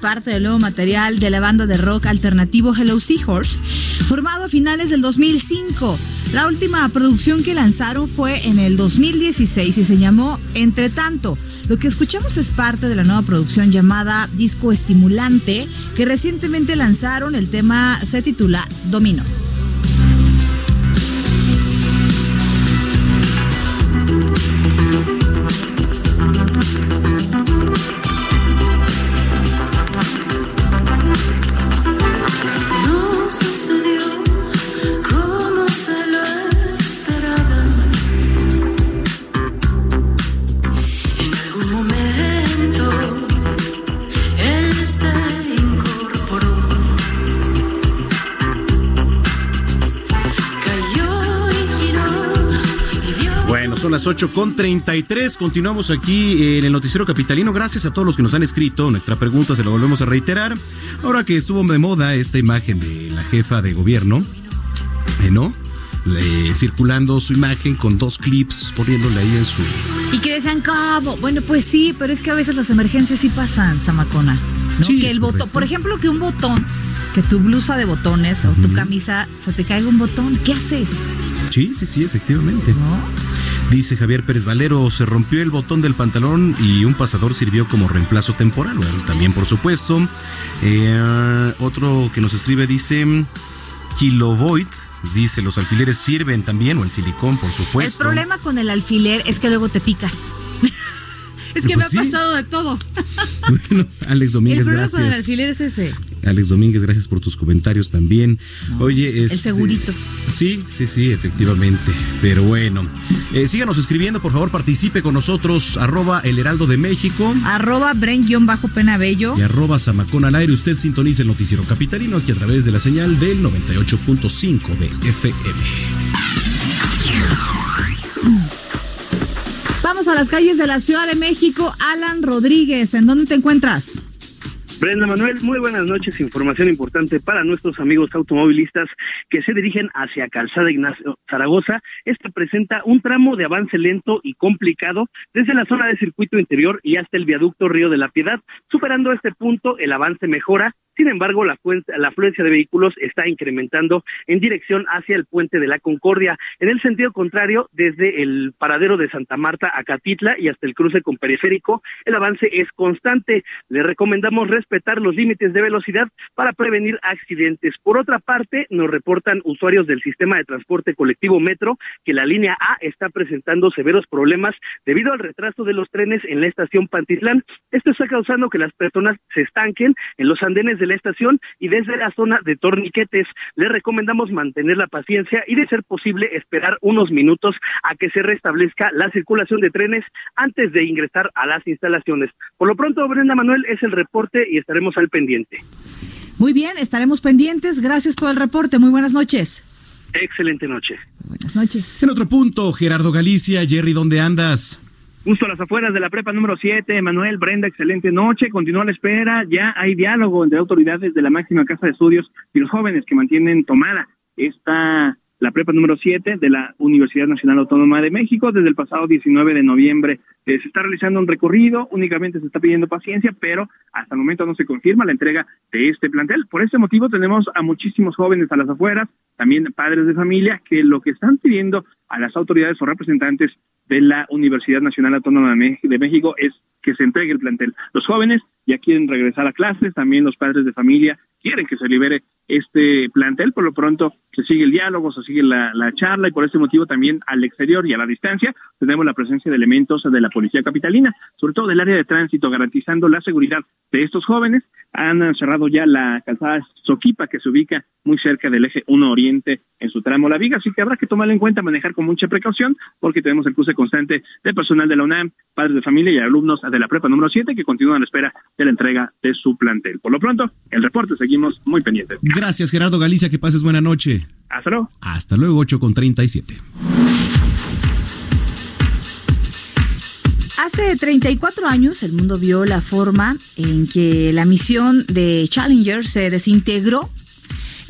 Speaker 1: Parte del nuevo material de la banda de rock alternativo Hello Seahorse, formado a finales del 2005. La última producción que lanzaron fue en el 2016 y se llamó Entre tanto. Lo que escuchamos es parte de la nueva producción llamada Disco Estimulante, que recientemente lanzaron. El tema se titula Domino.
Speaker 2: Las 8 con 33. Continuamos aquí en el Noticiero Capitalino. Gracias a todos los que nos han escrito. Nuestra pregunta se la volvemos a reiterar. Ahora que estuvo de moda esta imagen de la jefa de gobierno, eh, ¿no? Le- circulando su imagen con dos clips, poniéndole ahí en su.
Speaker 1: Y que decían, ¿cómo? Bueno, pues sí, pero es que a veces las emergencias sí pasan, Samacona. ¿no?
Speaker 2: Sí,
Speaker 1: que el botón, por ejemplo, que un botón, que tu blusa de botones o tu camisa se te caiga un botón, ¿qué haces?
Speaker 2: Sí, sí, sí, efectivamente. Dice Javier Pérez Valero, se rompió el botón del pantalón y un pasador sirvió como reemplazo temporal. También, por supuesto. Eh, otro que nos escribe dice, Kilovolt, dice, los alfileres sirven también, o el silicón, por
Speaker 1: El
Speaker 2: supuesto.
Speaker 1: problema con el alfiler es que luego te picas. Es que
Speaker 2: Pues
Speaker 1: me ha pasado de todo.
Speaker 2: Bueno, Alex
Speaker 1: el
Speaker 2: Domínguez,
Speaker 1: el
Speaker 2: gracias.
Speaker 1: alfiler es ese.
Speaker 2: Alex Domínguez, gracias por tus comentarios también. Oye, este,
Speaker 1: segurito.
Speaker 2: Sí, sí, sí, efectivamente. Pero bueno, eh, síganos escribiendo, por favor, participe con nosotros, arroba el heraldo de México
Speaker 1: Arroba Bren-Penabello.
Speaker 2: y arroba Zamacón al aire. Usted sintoniza el noticiero capitalino aquí a través de la señal del 98.5 de FM.
Speaker 1: A las calles de la Ciudad de México. Alan Rodríguez, ¿en dónde te encuentras?
Speaker 3: Brenda Manuel, muy buenas noches. Información importante para nuestros amigos automovilistas que se dirigen hacia Calzada Ignacio Zaragoza. Este presenta un tramo de avance lento y complicado desde la zona de circuito interior y hasta el viaducto Río de la Piedad. Superando este punto, el avance mejora. Sin embargo, la, la afluencia de vehículos está incrementando en dirección hacia el puente de la Concordia. En el sentido contrario, desde el paradero de Santa Marta a Catitla y hasta el cruce con periférico, el avance es constante. Le recomendamos respetar los límites de velocidad para prevenir accidentes. Por otra parte, nos reportan usuarios del sistema de transporte colectivo Metro que la línea A está presentando severos problemas debido al retraso de los trenes en la estación Pantitlán. Esto está causando que las personas se estanquen en los andenes de la estación y desde la zona de torniquetes. Le recomendamos mantener la paciencia y de ser posible esperar unos minutos a que se restablezca la circulación de trenes antes de ingresar a las instalaciones. Por lo pronto, Brenda Manuel es el reporte y estaremos al pendiente.
Speaker 1: Muy bien, estaremos pendientes. Gracias por el reporte. Muy buenas noches.
Speaker 3: Excelente noche.
Speaker 1: Buenas noches.
Speaker 2: En otro punto, Gerardo Galicia, Jerry, ¿dónde andas?
Speaker 4: Justo a las afueras de la prepa número 7, Manuel, Brenda, excelente noche, continúa la espera, ya hay diálogo entre autoridades de la máxima casa de estudios y los jóvenes que mantienen tomada esta la prepa número 7 de la Universidad Nacional Autónoma de México desde el pasado 19 de noviembre. Eh, se está realizando un recorrido, únicamente se está pidiendo paciencia, pero hasta el momento no se confirma la entrega de este plantel. Por este motivo tenemos a muchísimos jóvenes a las afueras, también padres de familia, que lo que están pidiendo a las autoridades o representantes de la Universidad Nacional Autónoma de México es que se entregue el plantel. Los jóvenes ya quieren regresar a clases, también los padres de familia quieren que se libere este plantel. Por lo pronto se sigue el diálogo, se sigue la, la charla y por este motivo también al exterior y a la distancia tenemos la presencia de elementos de la Policía Capitalina, sobre todo del área de tránsito, garantizando la seguridad de estos jóvenes. Han cerrado ya la calzada Soquipa que se ubica muy cerca del eje 1 Oriente en su tramo La Viga, así que habrá que tomarlo en cuenta, manejar con mucha precaución porque tenemos el cruce constante de personal de la UNAM, padres de familia y alumnos de la prepa número 7 que continúan a la espera de la entrega de su plantel. Por lo pronto, el reporte seguimos muy pendientes.
Speaker 2: Gracias, Gerardo Galicia. Que pases buena noche.
Speaker 4: Hasta luego.
Speaker 2: Hasta luego, 8 con 37.
Speaker 1: Hace 34 años el mundo vio la forma en que la misión de Challenger se desintegró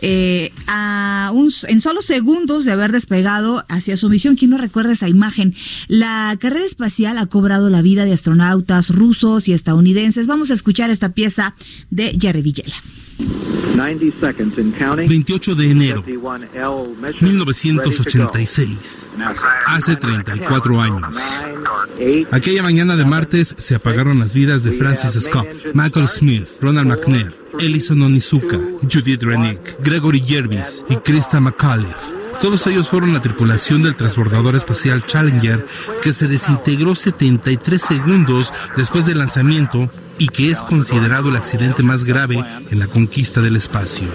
Speaker 1: eh, a un- en solo segundos de haber despegado hacia su misión. ¿Quién no recuerda esa imagen? La carrera espacial ha cobrado la vida de astronautas rusos y estadounidenses. Vamos a escuchar esta pieza de Jerry Villela.
Speaker 7: 28 de enero 1986. Hace 34 años. Aquella mañana de martes se apagaron las vidas de Francis Scott, Michael Smith, Ronald McNair, Ellison Onizuka, Judith Renick, Gregory Jervis y Krista McAuliffe. Todos ellos fueron la tripulación del transbordador espacial Challenger que se desintegró 73 segundos después del lanzamiento y que es considerado el accidente más grave en la conquista del espacio.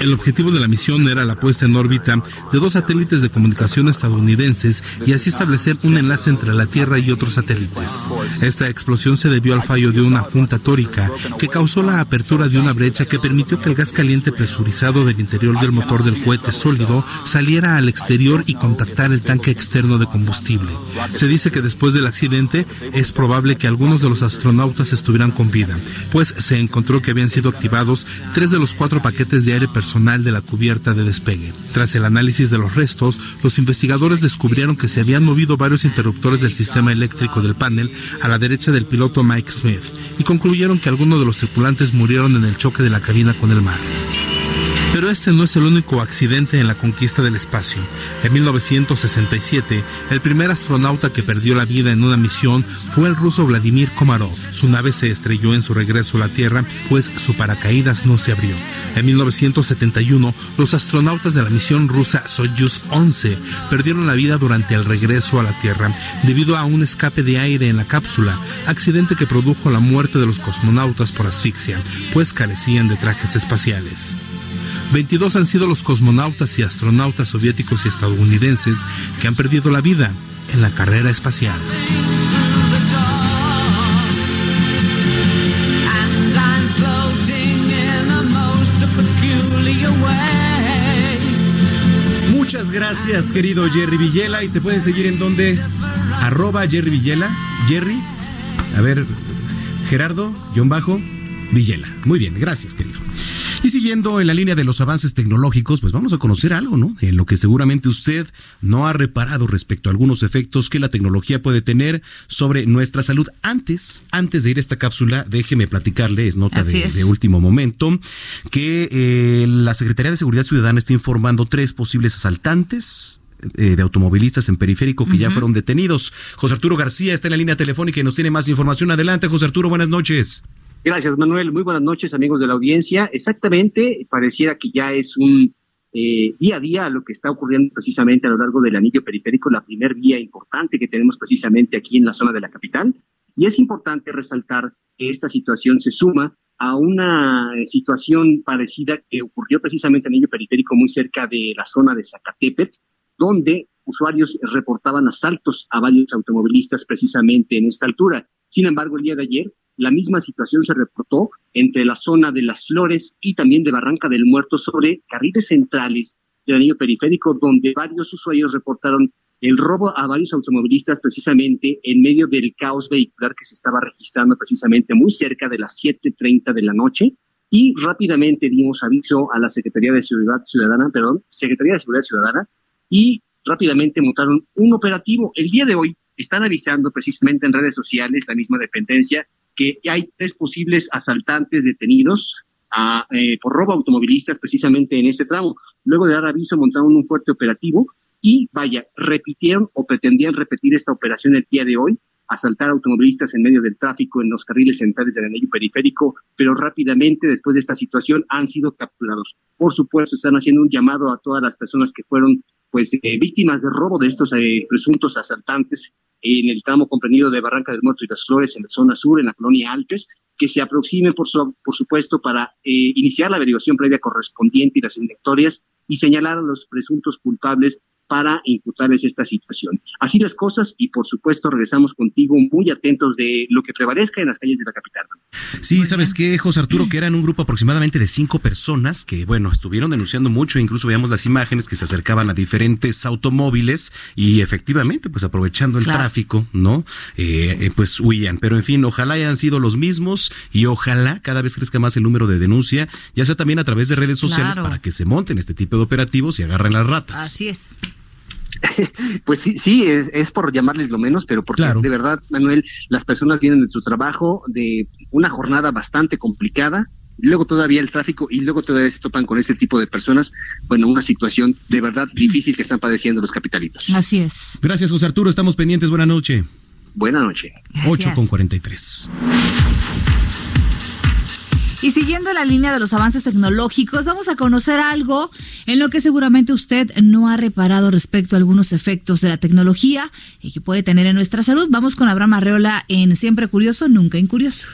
Speaker 7: El objetivo de la misión era la puesta en órbita de dos satélites de comunicación estadounidenses y así establecer un enlace entre la Tierra y otros satélites. Esta explosión se debió al fallo de una junta tórica que causó la apertura de una brecha que permitió que el gas caliente presurizado del interior del motor del cohete sólido saliera al exterior y contactara el tanque externo de combustible. Se dice que después del accidente es probable que algunos de los astronautas estuvieran con vida, pues se encontró que habían sido activados tres de los cuatro paquetes de aire personal de la cubierta de despegue. Tras el análisis de los restos, los investigadores descubrieron que se habían movido varios interruptores del sistema eléctrico del panel a la derecha del piloto Mike Smith y concluyeron que algunos de los tripulantes murieron en el choque de la cabina con el mar. Pero este no es el único accidente en la conquista del espacio. En 1967, el primer astronauta que perdió la vida en una misión fue el ruso Vladimir Komarov. Su nave se estrelló en su regreso a la Tierra, pues su paracaídas no se abrió. En 1971, los astronautas de la misión rusa Soyuz 11 perdieron la vida durante el regreso a la Tierra debido a un escape de aire en la cápsula, accidente que produjo la muerte de los cosmonautas por asfixia, pues carecían de trajes espaciales. 22 han sido los cosmonautas y astronautas soviéticos y estadounidenses que han perdido la vida en la carrera espacial.
Speaker 2: Muchas gracias, querido Jerry Villela. Y te pueden seguir en donde? Arroba Jerry Villela. Jerry. A ver, Gerardo, John Bajo, Villela. Muy bien, gracias, querido. Y siguiendo en la línea de los avances tecnológicos, pues vamos a conocer algo, ¿no? En lo que seguramente usted no ha reparado respecto a algunos efectos que la tecnología puede tener sobre nuestra salud. Antes, antes de ir a esta cápsula, déjeme platicarle, es nota de,
Speaker 1: es.
Speaker 2: de último momento, que eh, la Secretaría de Seguridad Ciudadana está informando tres posibles asaltantes eh, de automovilistas en periférico que ya fueron detenidos. José Arturo García está en la línea telefónica y nos tiene más información. Adelante, José Arturo, buenas noches.
Speaker 9: Gracias, Manuel. Muy buenas noches, amigos de la audiencia. Exactamente, pareciera que ya es un eh, día a día lo que está ocurriendo precisamente a lo largo del anillo periférico, la primer vía importante que tenemos precisamente aquí en la zona de la capital. Y es importante resaltar que esta situación se suma a una eh, situación parecida que ocurrió precisamente en el anillo periférico muy cerca de la zona de Zacatepec, donde usuarios reportaban asaltos a varios automovilistas precisamente en esta altura. Sin embargo, el día de ayer, la misma situación se reportó entre la zona de Las Flores y también de Barranca del Muerto sobre carriles centrales del anillo periférico, donde varios usuarios reportaron el robo a varios automovilistas precisamente en medio del caos vehicular que se estaba registrando precisamente muy cerca de las 7.30 de la noche y rápidamente dimos aviso a la Secretaría de Seguridad Ciudadana, perdón, Secretaría de Seguridad Ciudadana y rápidamente montaron un operativo. El día de hoy están avisando precisamente en redes sociales, la misma dependencia, que hay tres posibles asaltantes detenidos eh, por robo automovilistas precisamente en este tramo. Luego de dar aviso montaron un fuerte operativo y vaya, repitieron o pretendían repetir esta operación el día de hoy asaltar automovilistas en medio del tráfico en los carriles centrales del anillo periférico, pero rápidamente después de esta situación han sido capturados. Por supuesto, están haciendo un llamado a todas las personas que fueron pues eh, víctimas de robo de estos eh, presuntos asaltantes en el tramo comprendido de Barranca del Muerto y las Flores en la zona sur, en la colonia Alpes, que se aproximen, por, su, por supuesto, para eh, iniciar la averiguación previa correspondiente y las indictorias y señalar a los presuntos culpables para imputarles esta situación. Así las cosas y por supuesto regresamos contigo muy atentos de lo que prevalezca en las calles de la capital.
Speaker 2: Sí, ¿sabes qué, José Arturo? Que eran un grupo aproximadamente de cinco personas que, bueno, estuvieron denunciando mucho, incluso veíamos las imágenes que se acercaban a diferentes automóviles y efectivamente, pues aprovechando el
Speaker 1: Claro.
Speaker 2: tráfico, ¿no? Eh, eh, pues huían. Pero en fin, ojalá hayan sido los mismos y ojalá cada vez crezca más el número de denuncia, ya sea también a través de redes sociales
Speaker 1: Claro.
Speaker 2: para que se monten este tipo de operativos y agarren las ratas.
Speaker 1: Así es.
Speaker 9: Pues sí, sí, es, es por llamarles lo menos, pero porque
Speaker 2: Claro.
Speaker 9: de verdad, Manuel, las personas vienen de su trabajo de una jornada bastante complicada, luego todavía el tráfico y luego todavía se topan con ese tipo de personas, bueno, una situación de verdad difícil que están padeciendo los capitalitos.
Speaker 1: Así es.
Speaker 2: Gracias, José Arturo. Estamos pendientes. Buena noche.
Speaker 9: Buena noche.
Speaker 2: 8 con 43.
Speaker 1: Y siguiendo la línea de los avances tecnológicos, vamos a conocer algo en lo que seguramente usted no ha reparado respecto a algunos efectos de la tecnología y que puede tener en nuestra salud. Vamos con Abraham Arreola en Siempre Curioso, Nunca Incurioso.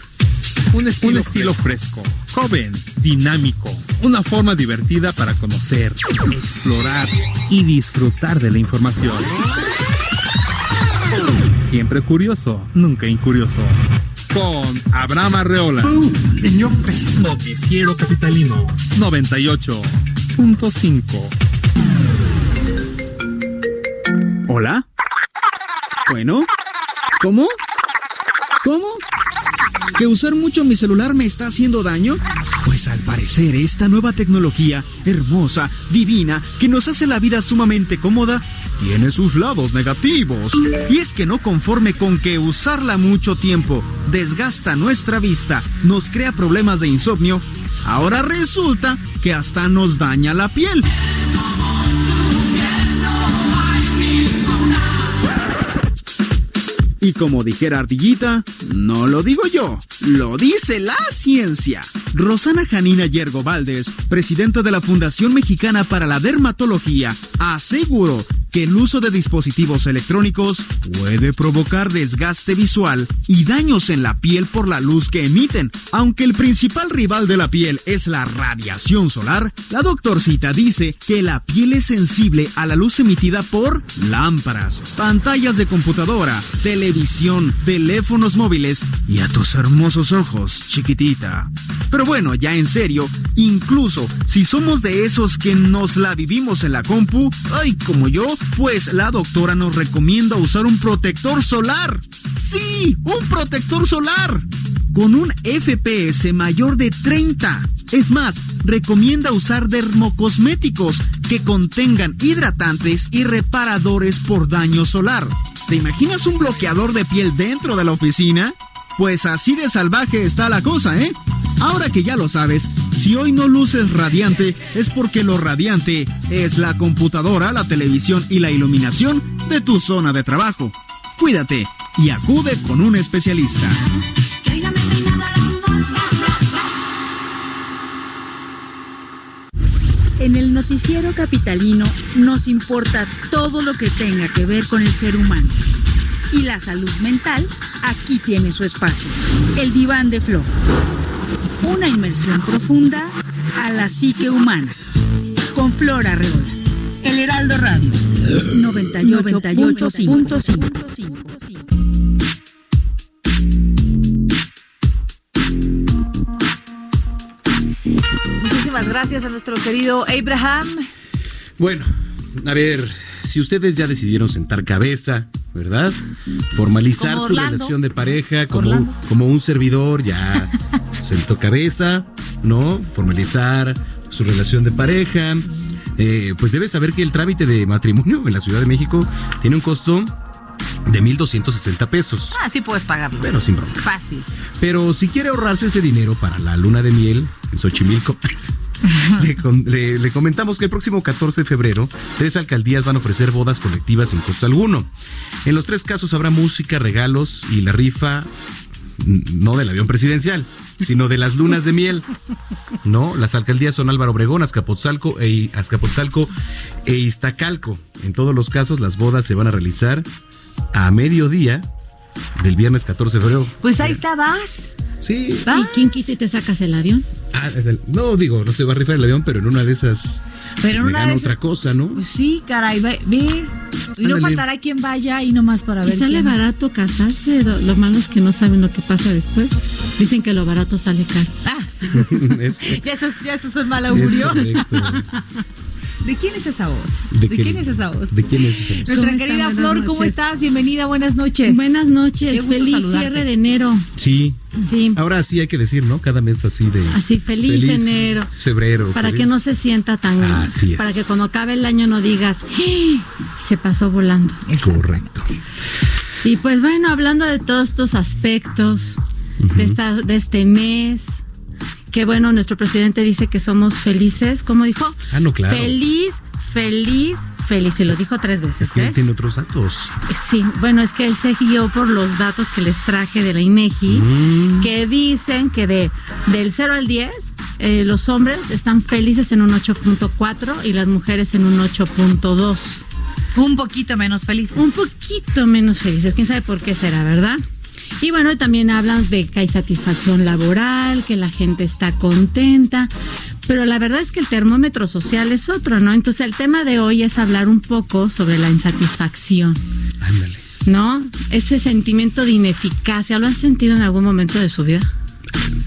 Speaker 10: Un estilo, estilo fresco, joven, dinámico, una forma divertida para conocer, explorar y disfrutar de la información. Siempre curioso, nunca incurioso. Con Abraham Arreola. Noticiero Capitalino 98.5.
Speaker 11: ¿Hola? Bueno, ¿cómo? ¿Cómo? ¿Que usar mucho mi celular me está haciendo daño? Pues al parecer esta nueva tecnología, hermosa, divina, que nos hace la vida sumamente cómoda, tiene sus lados negativos. Y es que no conforme con que usarla mucho tiempo desgasta nuestra vista, nos crea problemas de insomnio, ahora resulta que hasta nos daña la piel. Y como dijera Ardillita, no lo digo yo, lo dice la ciencia. Rosana Janina Yergo Valdés, presidenta de la Fundación Mexicana para la Dermatología, aseguró que el uso de dispositivos electrónicos puede provocar desgaste visual y daños en la piel por la luz que emiten. Aunque el principal rival de la piel es la radiación solar, la doctorcita dice que la piel es sensible a la luz emitida por lámparas, pantallas de computadora, televisión, teléfonos móviles y a tus hermosos ojos, chiquitita. Pero bueno, ya en serio, incluso si somos de esos que nos la vivimos en la compu, ay, como yo, pues la doctora nos recomienda usar un protector solar. Sí, un protector solar. Con un FPS mayor de 30. Es más, recomienda usar dermocosméticos que contengan hidratantes y reparadores por daño solar. ¿Te imaginas un bloqueador de piel dentro de la oficina? Pues así de salvaje está la cosa, ¿eh? Ahora que ya lo sabes, si hoy no luces radiante es porque lo radiante es la computadora, la televisión y la iluminación de tu zona de trabajo. Cuídate y acude con un especialista.
Speaker 12: En el noticiero capitalino nos importa todo lo que tenga que ver con el ser humano. Y la salud mental aquí tiene su espacio. El diván de Flor. Una inmersión profunda a la psique humana. Con Flor Arreola. El Heraldo Radio. 98.5.
Speaker 1: Muchísimas gracias a nuestro querido Abraham.
Speaker 2: Bueno, a ver, si ustedes ya decidieron sentar cabeza, ¿verdad? Formalizar su relación de pareja como,
Speaker 1: Orlando.
Speaker 2: como un servidor, ya sentó cabeza, ¿no? Formalizar su relación de pareja. Eh, pues debe saber que el trámite de matrimonio en la Ciudad de México tiene un costo de 1.260 pesos.
Speaker 1: Ah, sí puedes pagarlo.
Speaker 2: Pero sin bronca.
Speaker 1: Fácil.
Speaker 2: Pero si quiere ahorrarse ese dinero para la luna de miel en Xochimilco, le, con- le- le comentamos que el próximo 14 de febrero, tres alcaldías van a ofrecer bodas colectivas sin costo alguno. En los tres casos habrá música, regalos y la rifa no del avión presidencial, sino de las lunas de miel. No, las alcaldías son Álvaro Obregón, Azcapotzalco e, Azcapotzalco e Iztacalco. En todos los casos, las bodas se van a realizar a mediodía del viernes 14 de febrero.
Speaker 1: Pues ahí está, vas.
Speaker 2: Sí.
Speaker 13: ¿Y quién quita y te sacas el avión?
Speaker 2: Ah, no digo, no se va a rifar el avión, pero en una de esas
Speaker 1: Pero en
Speaker 2: me
Speaker 1: una de esas-
Speaker 2: otra cosa, ¿no?
Speaker 1: Pues sí, caray, ve. ve. Y no faltará quien vaya y nomás para ver.
Speaker 13: Y sale
Speaker 1: quién.
Speaker 13: barato casarse. Lo, lo malo es que no saben lo que pasa después. Dicen que lo barato sale caro.
Speaker 2: Es-
Speaker 1: Ya eso, es- ya eso es un mal augurio. ¿De quién es esa voz?
Speaker 2: ¿De
Speaker 1: ¿De,
Speaker 2: qué-
Speaker 1: quién es esa voz?
Speaker 2: ¿De quién es esa voz?
Speaker 1: Nuestra
Speaker 13: ¿Cómo
Speaker 1: querida
Speaker 13: están?
Speaker 1: Flor, ¿cómo estás? Bienvenida, buenas noches.
Speaker 13: Buenas
Speaker 1: Qué
Speaker 13: noches.
Speaker 1: gusto
Speaker 13: Feliz
Speaker 1: saludarte.
Speaker 13: cierre de enero.
Speaker 2: Sí.
Speaker 13: Sí.
Speaker 2: Ahora sí hay que decir, ¿no? Cada mes así de.
Speaker 13: Así, feliz enero.
Speaker 2: Febrero.
Speaker 13: Para
Speaker 2: feliz-
Speaker 13: que no se sienta tan.
Speaker 2: Así es.
Speaker 13: Para que cuando acabe el año no digas, "Ah, se pasó volando.
Speaker 2: Correcto.
Speaker 13: Y pues bueno, hablando de todos estos aspectos de, esta, de este mes, que bueno, nuestro presidente dice que somos felices, ¿cómo dijo?
Speaker 2: Ah, no, claro.
Speaker 13: Feliz, feliz, feliz. Y lo dijo tres veces.
Speaker 2: Es que
Speaker 13: ¿eh?
Speaker 2: él tiene otros datos.
Speaker 13: Sí, bueno, es que él se guió por los datos que les traje de la INEGI,
Speaker 2: Mm.
Speaker 13: que dicen que de del 0 al 10, eh, los hombres están felices en un 8.4 y las mujeres en un 8.2.
Speaker 1: Un poquito menos felices.
Speaker 13: Un poquito menos felices, quién sabe por qué será, ¿verdad? Y bueno, también hablan de que hay satisfacción laboral, que la gente está contenta, pero la verdad es que el termómetro social es otro, ¿no? Entonces el tema de hoy es hablar un poco sobre la insatisfacción.
Speaker 2: Ándale.
Speaker 13: ¿No? Ese sentimiento de ineficacia, ¿lo han sentido en algún momento de su vida?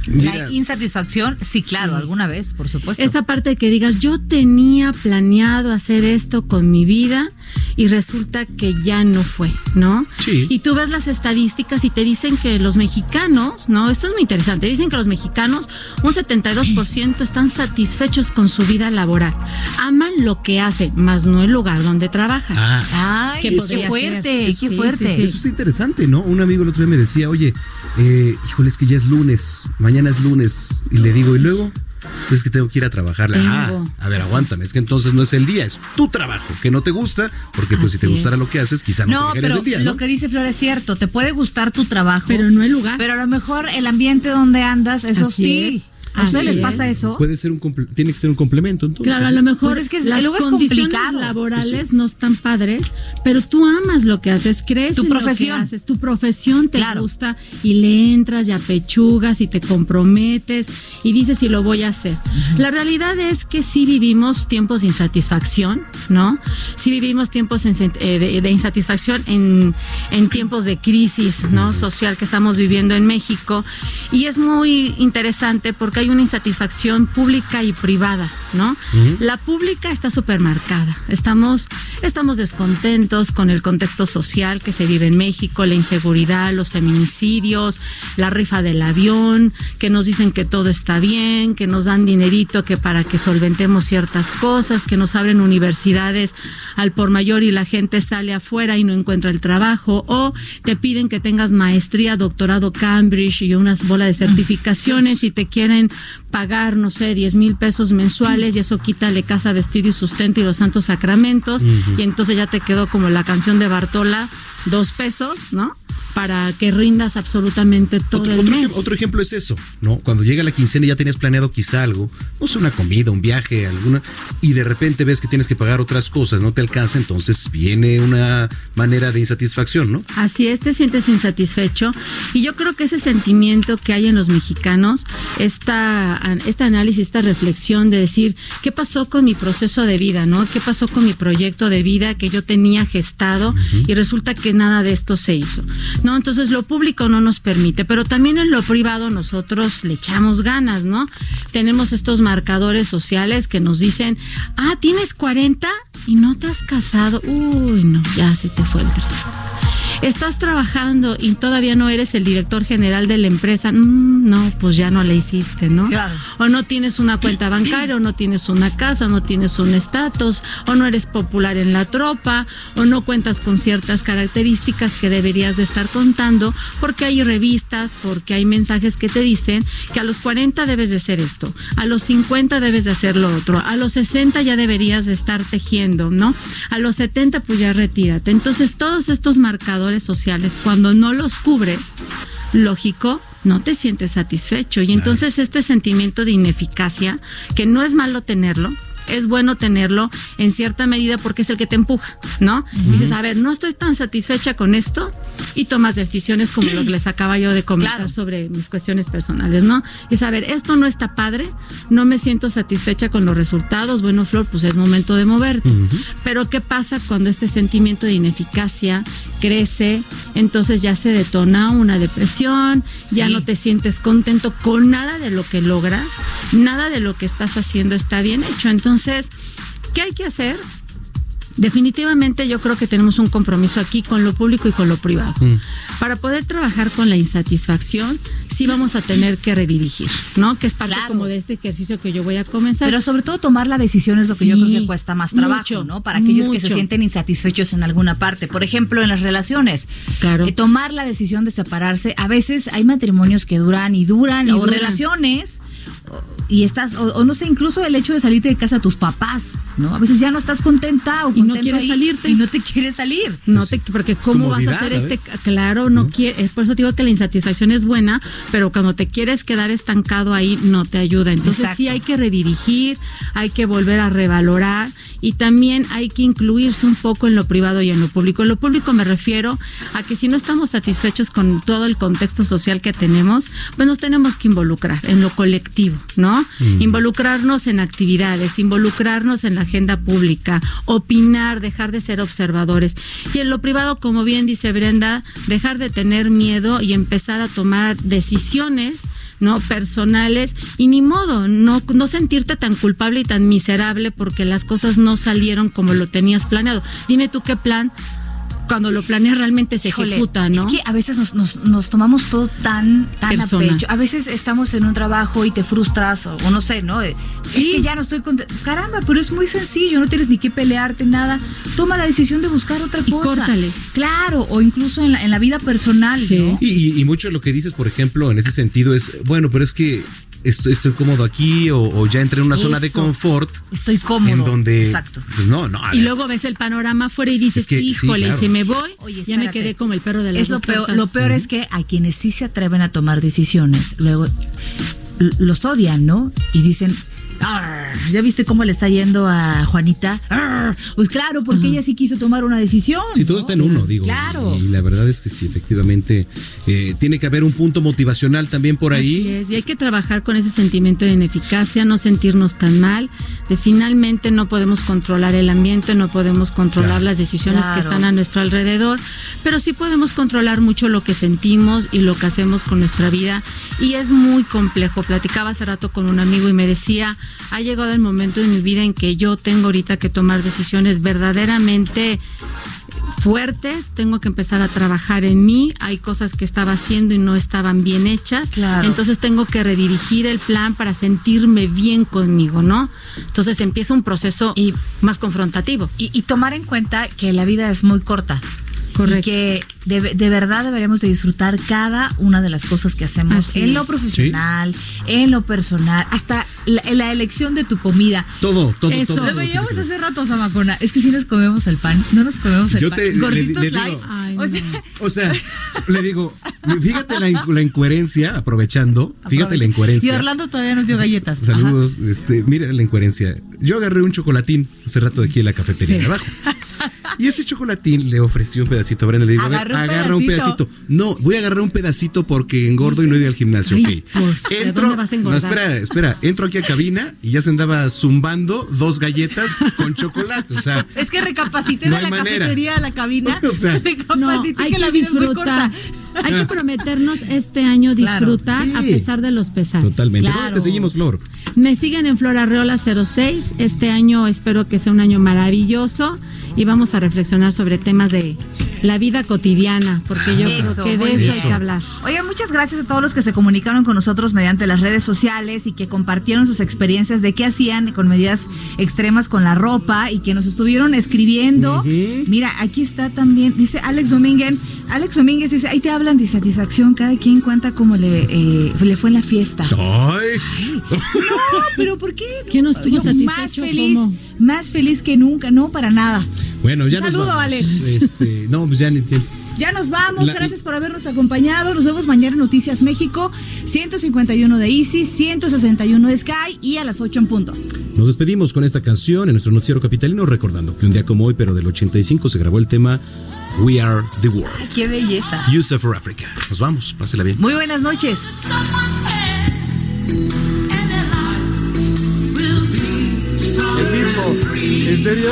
Speaker 1: La insatisfacción, sí, claro, alguna vez, por supuesto.
Speaker 13: Esta parte de que digas, yo tenía planeado hacer esto con mi vida y resulta que ya no fue, ¿no?
Speaker 2: Sí.
Speaker 13: Y tú ves las estadísticas y te dicen que los mexicanos, ¿no? Esto es muy interesante, dicen que los mexicanos, un 72% están satisfechos con su vida laboral. Aman lo que hacen, más no el lugar donde trabajan.
Speaker 2: Ah.
Speaker 1: Ay, qué fuerte, qué fuerte.
Speaker 13: sí, sí.
Speaker 2: Eso está interesante, ¿no? Un amigo el otro día me decía, oye, eh, híjole, es que ya es lunes, mañana es lunes. Y le digo, ¿y luego? Pues que tengo que ir a trabajar. Ah, a ver, aguántame, es que entonces no es el día, es tu trabajo, que no te gusta, porque pues si te
Speaker 13: es.
Speaker 2: gustara lo que haces, quizá no,
Speaker 1: No,
Speaker 2: te
Speaker 1: pero
Speaker 2: el día,
Speaker 1: lo
Speaker 2: ¿no?
Speaker 1: que dice Flor es cierto. Te puede gustar tu trabajo,
Speaker 13: Pero no el lugar.
Speaker 1: pero a lo mejor el ambiente donde andas es
Speaker 13: Así
Speaker 1: hostil.
Speaker 13: es.
Speaker 1: ¿A ustedes les pasa
Speaker 13: es.
Speaker 1: eso?
Speaker 2: Puede ser un tiene que ser un complemento, entonces.
Speaker 13: Claro, a lo mejor
Speaker 1: Pues es que es-
Speaker 13: las
Speaker 1: luego es
Speaker 13: condiciones
Speaker 1: complicado.
Speaker 13: laborales no están padres, pero tú amas lo que haces, crees
Speaker 1: Tu
Speaker 13: en
Speaker 1: profesión.
Speaker 13: lo que haces, tu profesión te
Speaker 1: Claro.
Speaker 13: gusta y le entras y apechugas y te comprometes y dices si lo voy a hacer. La realidad es que sí vivimos tiempos de insatisfacción, ¿no? Sí vivimos tiempos en- eh, de, de insatisfacción en, en tiempos de crisis, ¿no? Social que estamos viviendo en México y es muy interesante porque hay una insatisfacción pública y privada, ¿no? La pública está súper marcada. Estamos, estamos descontentos con el contexto social que se vive en México, la inseguridad, los feminicidios, la rifa del avión, que nos dicen que todo está bien, que nos dan dinerito que para que solventemos ciertas cosas, que nos abren universidades al por mayor y la gente sale afuera y no encuentra el trabajo, o te piden que tengas maestría, doctorado Cambridge y unas bolas de certificaciones y te quieren pagar, no sé, 10 mil pesos mensuales y eso quítale casa, vestido y sustento y los santos sacramentos. Y entonces ya te quedó como la canción de Bartola, dos pesos, ¿no? Para que rindas absolutamente todo
Speaker 2: Otro,
Speaker 13: el
Speaker 2: otro
Speaker 13: mes.
Speaker 2: otro ejemplo es eso, ¿no? Cuando llega la quincena y ya tenías planeado quizá algo, no sé, una comida, un viaje, alguna, y de repente ves que tienes que pagar otras cosas, no te alcanza, entonces viene una manera de insatisfacción, ¿no?
Speaker 13: Así es, te sientes insatisfecho. Y yo creo que ese sentimiento que hay en los mexicanos, esta, este análisis, esta reflexión de decir, ¿qué pasó con mi proceso de vida, no? ¿Qué pasó con mi proyecto de vida que yo tenía gestado y resulta que nada de esto se hizo? ¿No? Entonces lo público no nos permite, pero también en lo privado nosotros le echamos ganas, ¿no? Tenemos estos marcadores sociales que nos dicen, ah, tienes 40 y no te has casado. Uy, no, ya se te fue el. Estás trabajando y todavía no eres el director general de la empresa. Mm, no, pues ya no le hiciste, ¿no?
Speaker 1: Claro.
Speaker 13: O no tienes una cuenta bancaria, o no tienes una casa, o no tienes un estatus, o no eres popular en la tropa, o no cuentas con ciertas características que deberías de estar contando, porque hay revistas, porque hay mensajes que te dicen que a los 40 debes de hacer esto, a los 50 debes de hacer lo otro, a los 60 ya deberías de estar tejiendo, ¿no? A los 70 pues ya retírate. Entonces todos estos marcadores sociales, cuando no los cubres, lógico, no te sientes satisfecho. Y entonces este sentimiento de ineficacia, que no es malo tenerlo, es bueno tenerlo en cierta medida porque es el que te empuja, ¿no? Dices, a ver, no estoy tan satisfecha con esto y tomas decisiones como lo que les acaba yo de comentar sobre mis cuestiones personales, ¿no? Y a ver, esto no está padre, no me siento satisfecha con los resultados, bueno, Flor, pues es momento de moverte. Pero ¿qué pasa cuando este sentimiento de ineficacia crece? Entonces ya se detona una depresión, ya no te sientes contento con nada de lo que logras, nada de lo que estás haciendo está bien hecho. Entonces, ¿qué hay que hacer? Definitivamente yo creo que tenemos un compromiso aquí con lo público y con lo privado. Para poder trabajar con la insatisfacción, sí vamos a tener que redirigir, ¿no? Que es parte como de este ejercicio que yo voy a comenzar.
Speaker 1: Pero sobre todo tomar la decisión es lo que yo
Speaker 13: Sí,
Speaker 1: creo que cuesta más trabajo,
Speaker 13: mucho,
Speaker 1: ¿no? Para aquellos que se
Speaker 13: mucho.
Speaker 1: sienten insatisfechos en alguna parte. Por ejemplo, en las relaciones.
Speaker 13: Claro.
Speaker 1: Eh, tomar la decisión de separarse. A veces hay matrimonios que duran y duran,
Speaker 13: Y
Speaker 1: o
Speaker 13: duran.
Speaker 1: relaciones. Y estás, o, o no sé, incluso el hecho de salirte de casa de tus papás, ¿no? A veces ya no estás contenta o
Speaker 13: Y no quieres
Speaker 1: ahí,
Speaker 13: salirte.
Speaker 1: Y no te quieres salir.
Speaker 13: No te, porque cómo vas a hacer
Speaker 1: a
Speaker 13: este, claro, no quiere, por eso digo que la insatisfacción es buena, pero cuando te quieres quedar estancado ahí no te ayuda. Entonces
Speaker 1: Exacto.
Speaker 13: sí hay que redirigir, hay que volver a revalorar y también hay que incluirse un poco en lo privado y en lo público. En lo público me refiero a que si no estamos satisfechos con todo el contexto social que tenemos, pues nos tenemos que involucrar en lo colectivo, ¿no?
Speaker 14: Mm.
Speaker 13: Involucrarnos en actividades, involucrarnos en la agenda pública, opinar, dejar de ser observadores. Y en lo privado, como bien dice Brenda, dejar de tener miedo y empezar a tomar decisiones no personales y ni modo no no sentirte tan culpable y tan miserable porque las cosas no salieron como lo tenías planeado dime tú qué plan cuando lo planeas realmente se
Speaker 1: Híjole,
Speaker 13: ejecuta no
Speaker 1: Es que a veces nos, nos, nos tomamos todo tan, tan a
Speaker 13: Persona.
Speaker 1: pecho. A veces estamos en un trabajo y te frustras, o, o no sé, ¿no? Eh, Es que ya no estoy contenta. Caramba, pero es muy sencillo, no tienes ni que pelearte, nada. Toma la decisión de buscar otra
Speaker 13: Y
Speaker 1: cosa.
Speaker 13: córtale.
Speaker 1: Claro, o incluso en la, en la vida personal, ¿no?
Speaker 2: Y, y- y mucho de lo que dices, por ejemplo, en ese sentido es, bueno, pero es que estoy, estoy cómodo aquí o, o ya entré en una zona de confort.
Speaker 1: Estoy cómodo.
Speaker 2: En donde.
Speaker 1: Exacto.
Speaker 2: Pues no, no.
Speaker 13: y
Speaker 2: ver,
Speaker 13: luego ves el panorama afuera y dices
Speaker 2: Es que sí,
Speaker 13: híjole
Speaker 2: claro.
Speaker 13: si me voy
Speaker 1: Oye,
Speaker 13: ya me quedé como el perro de las
Speaker 1: Es lo peor, lo peor es que a quienes sí se atreven a tomar decisiones, luego los odian, ¿no? Y dicen, "Arr, ¿ya viste cómo le está yendo a Juanita? Arr". Pues claro, porque ella sí quiso tomar una decisión.
Speaker 2: Si todo
Speaker 1: ¿no?
Speaker 2: está en uno, digo.
Speaker 1: Claro.
Speaker 2: Y la verdad es que sí, efectivamente, eh, tiene que haber un punto motivacional también por
Speaker 13: Así
Speaker 2: ahí.
Speaker 13: es, y hay que trabajar con ese sentimiento de ineficacia, no sentirnos tan mal, de finalmente no podemos controlar el ambiente, no podemos controlar
Speaker 2: Claro.
Speaker 13: las decisiones que están a nuestro alrededor, pero sí podemos controlar mucho lo que sentimos y lo que hacemos con nuestra vida y es muy complejo. Platicaba hace rato con un amigo y me decía, ha llegado el momento de mi vida en que yo tengo ahorita que tomar decisiones verdaderamente fuertes, tengo que empezar a trabajar en mí, hay cosas que estaba haciendo y no estaban bien hechas,
Speaker 1: Claro.
Speaker 13: entonces tengo que redirigir el plan para sentirme bien conmigo, ¿no? Entonces empieza un proceso más confrontativo.
Speaker 1: Y, y tomar en cuenta que la vida es muy corta.
Speaker 13: Correcto.
Speaker 1: Y que de, de verdad deberíamos de disfrutar cada una de las cosas que hacemos
Speaker 13: Así
Speaker 1: en lo
Speaker 13: es.
Speaker 1: profesional, en lo personal, hasta la, en la elección de tu comida.
Speaker 2: Todo, todo,
Speaker 1: Eso.
Speaker 2: todo.
Speaker 1: Lo veíamos hace rato, Zamacona. Es que si nos comemos el pan, no nos comemos el
Speaker 2: Yo
Speaker 1: pan.
Speaker 2: te-
Speaker 1: Gorditos
Speaker 2: le digo-
Speaker 1: live.
Speaker 13: Ay,
Speaker 1: o sea,
Speaker 2: O sea, le digo, fíjate la, la incoherencia, aprovechando, fíjate la incoherencia.
Speaker 1: Y Orlando todavía nos dio galletas.
Speaker 2: Saludos, este, mira la incoherencia. Yo agarré un chocolatín hace rato de aquí en la cafetería
Speaker 1: Sí.
Speaker 2: de abajo. Y ese chocolatín le ofreció un pedacito a Brenda. Le digo, a ver,
Speaker 1: un
Speaker 2: agarra un
Speaker 1: pedacito.
Speaker 2: No, voy a agarrar un pedacito porque engordo y no he ido al gimnasio.
Speaker 13: Ay,
Speaker 2: ok.
Speaker 13: por- ¿de dónde vas a
Speaker 2: no,
Speaker 13: engordar?
Speaker 2: espera, espera. Entro aquí a cabina y ya se andaba zumbando dos galletas con chocolate. O sea,
Speaker 1: Es que recapacité
Speaker 2: No
Speaker 1: de la
Speaker 2: manera.
Speaker 1: cafetería a la cabina.
Speaker 2: O sea,
Speaker 13: No, hay
Speaker 1: que
Speaker 13: que
Speaker 1: la muy
Speaker 13: disfrutar. Hay que prometernos este año
Speaker 1: Claro,
Speaker 13: disfrutar
Speaker 2: sí.
Speaker 13: a pesar de los pesares.
Speaker 2: totalmente. ¿Dónde
Speaker 13: Claro.
Speaker 2: te seguimos, Flor?
Speaker 13: Me siguen en Flor Arreola 06. Este año espero que sea un año maravilloso y vamos a reflexionar sobre temas de la vida cotidiana, porque yo
Speaker 1: Eso,
Speaker 13: creo que de eso hay que hablar.
Speaker 1: Oigan, muchas gracias a todos los que se comunicaron con nosotros mediante las redes sociales y que compartieron sus experiencias de qué hacían con medidas extremas con la ropa y que nos estuvieron escribiendo. Mira, aquí está también, dice Alex Domínguez. Alex Domínguez dice, ahí te hablan de satisfacción, cada quien cuenta cómo le, eh, le fue en la fiesta.
Speaker 2: Ay.
Speaker 1: No, pero ¿por qué?
Speaker 13: ¿Quién no estuvo
Speaker 1: Yo más
Speaker 13: satisfecho?
Speaker 1: feliz,
Speaker 13: ¿Cómo?
Speaker 1: más feliz que nunca, no para nada.
Speaker 2: Bueno, ya
Speaker 1: Un
Speaker 2: nos
Speaker 1: saludo,
Speaker 2: vamos.
Speaker 1: Alex.
Speaker 2: Este, no, pues ya ni tiempo.
Speaker 1: Ya nos vamos,
Speaker 2: La-
Speaker 1: gracias por habernos acompañado. Nos vemos mañana en Noticias México, 151 de Easy, 161 de Sky y a las 8 en punto.
Speaker 2: Nos despedimos con esta canción en nuestro noticiero capitalino, recordando que un día como hoy, pero del 85, se grabó el tema We Are the World.
Speaker 1: Qué belleza.
Speaker 2: USA for Africa. Nos vamos, pásela bien.
Speaker 1: Muy buenas noches.
Speaker 15: ¿En serio?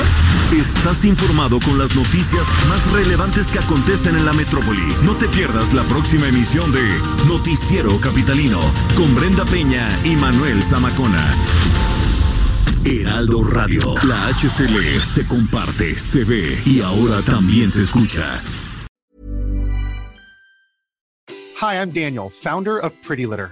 Speaker 15: Estás informado con las noticias más relevantes que acontecen en la metrópoli. No te pierdas la próxima emisión de Noticiero Capitalino con Brenda Peña y Manuel Zamacona. Heraldo Radio. La HCL se comparte, se ve y ahora también se escucha.
Speaker 14: Hi, I'm Daniel, founder of Pretty Litter.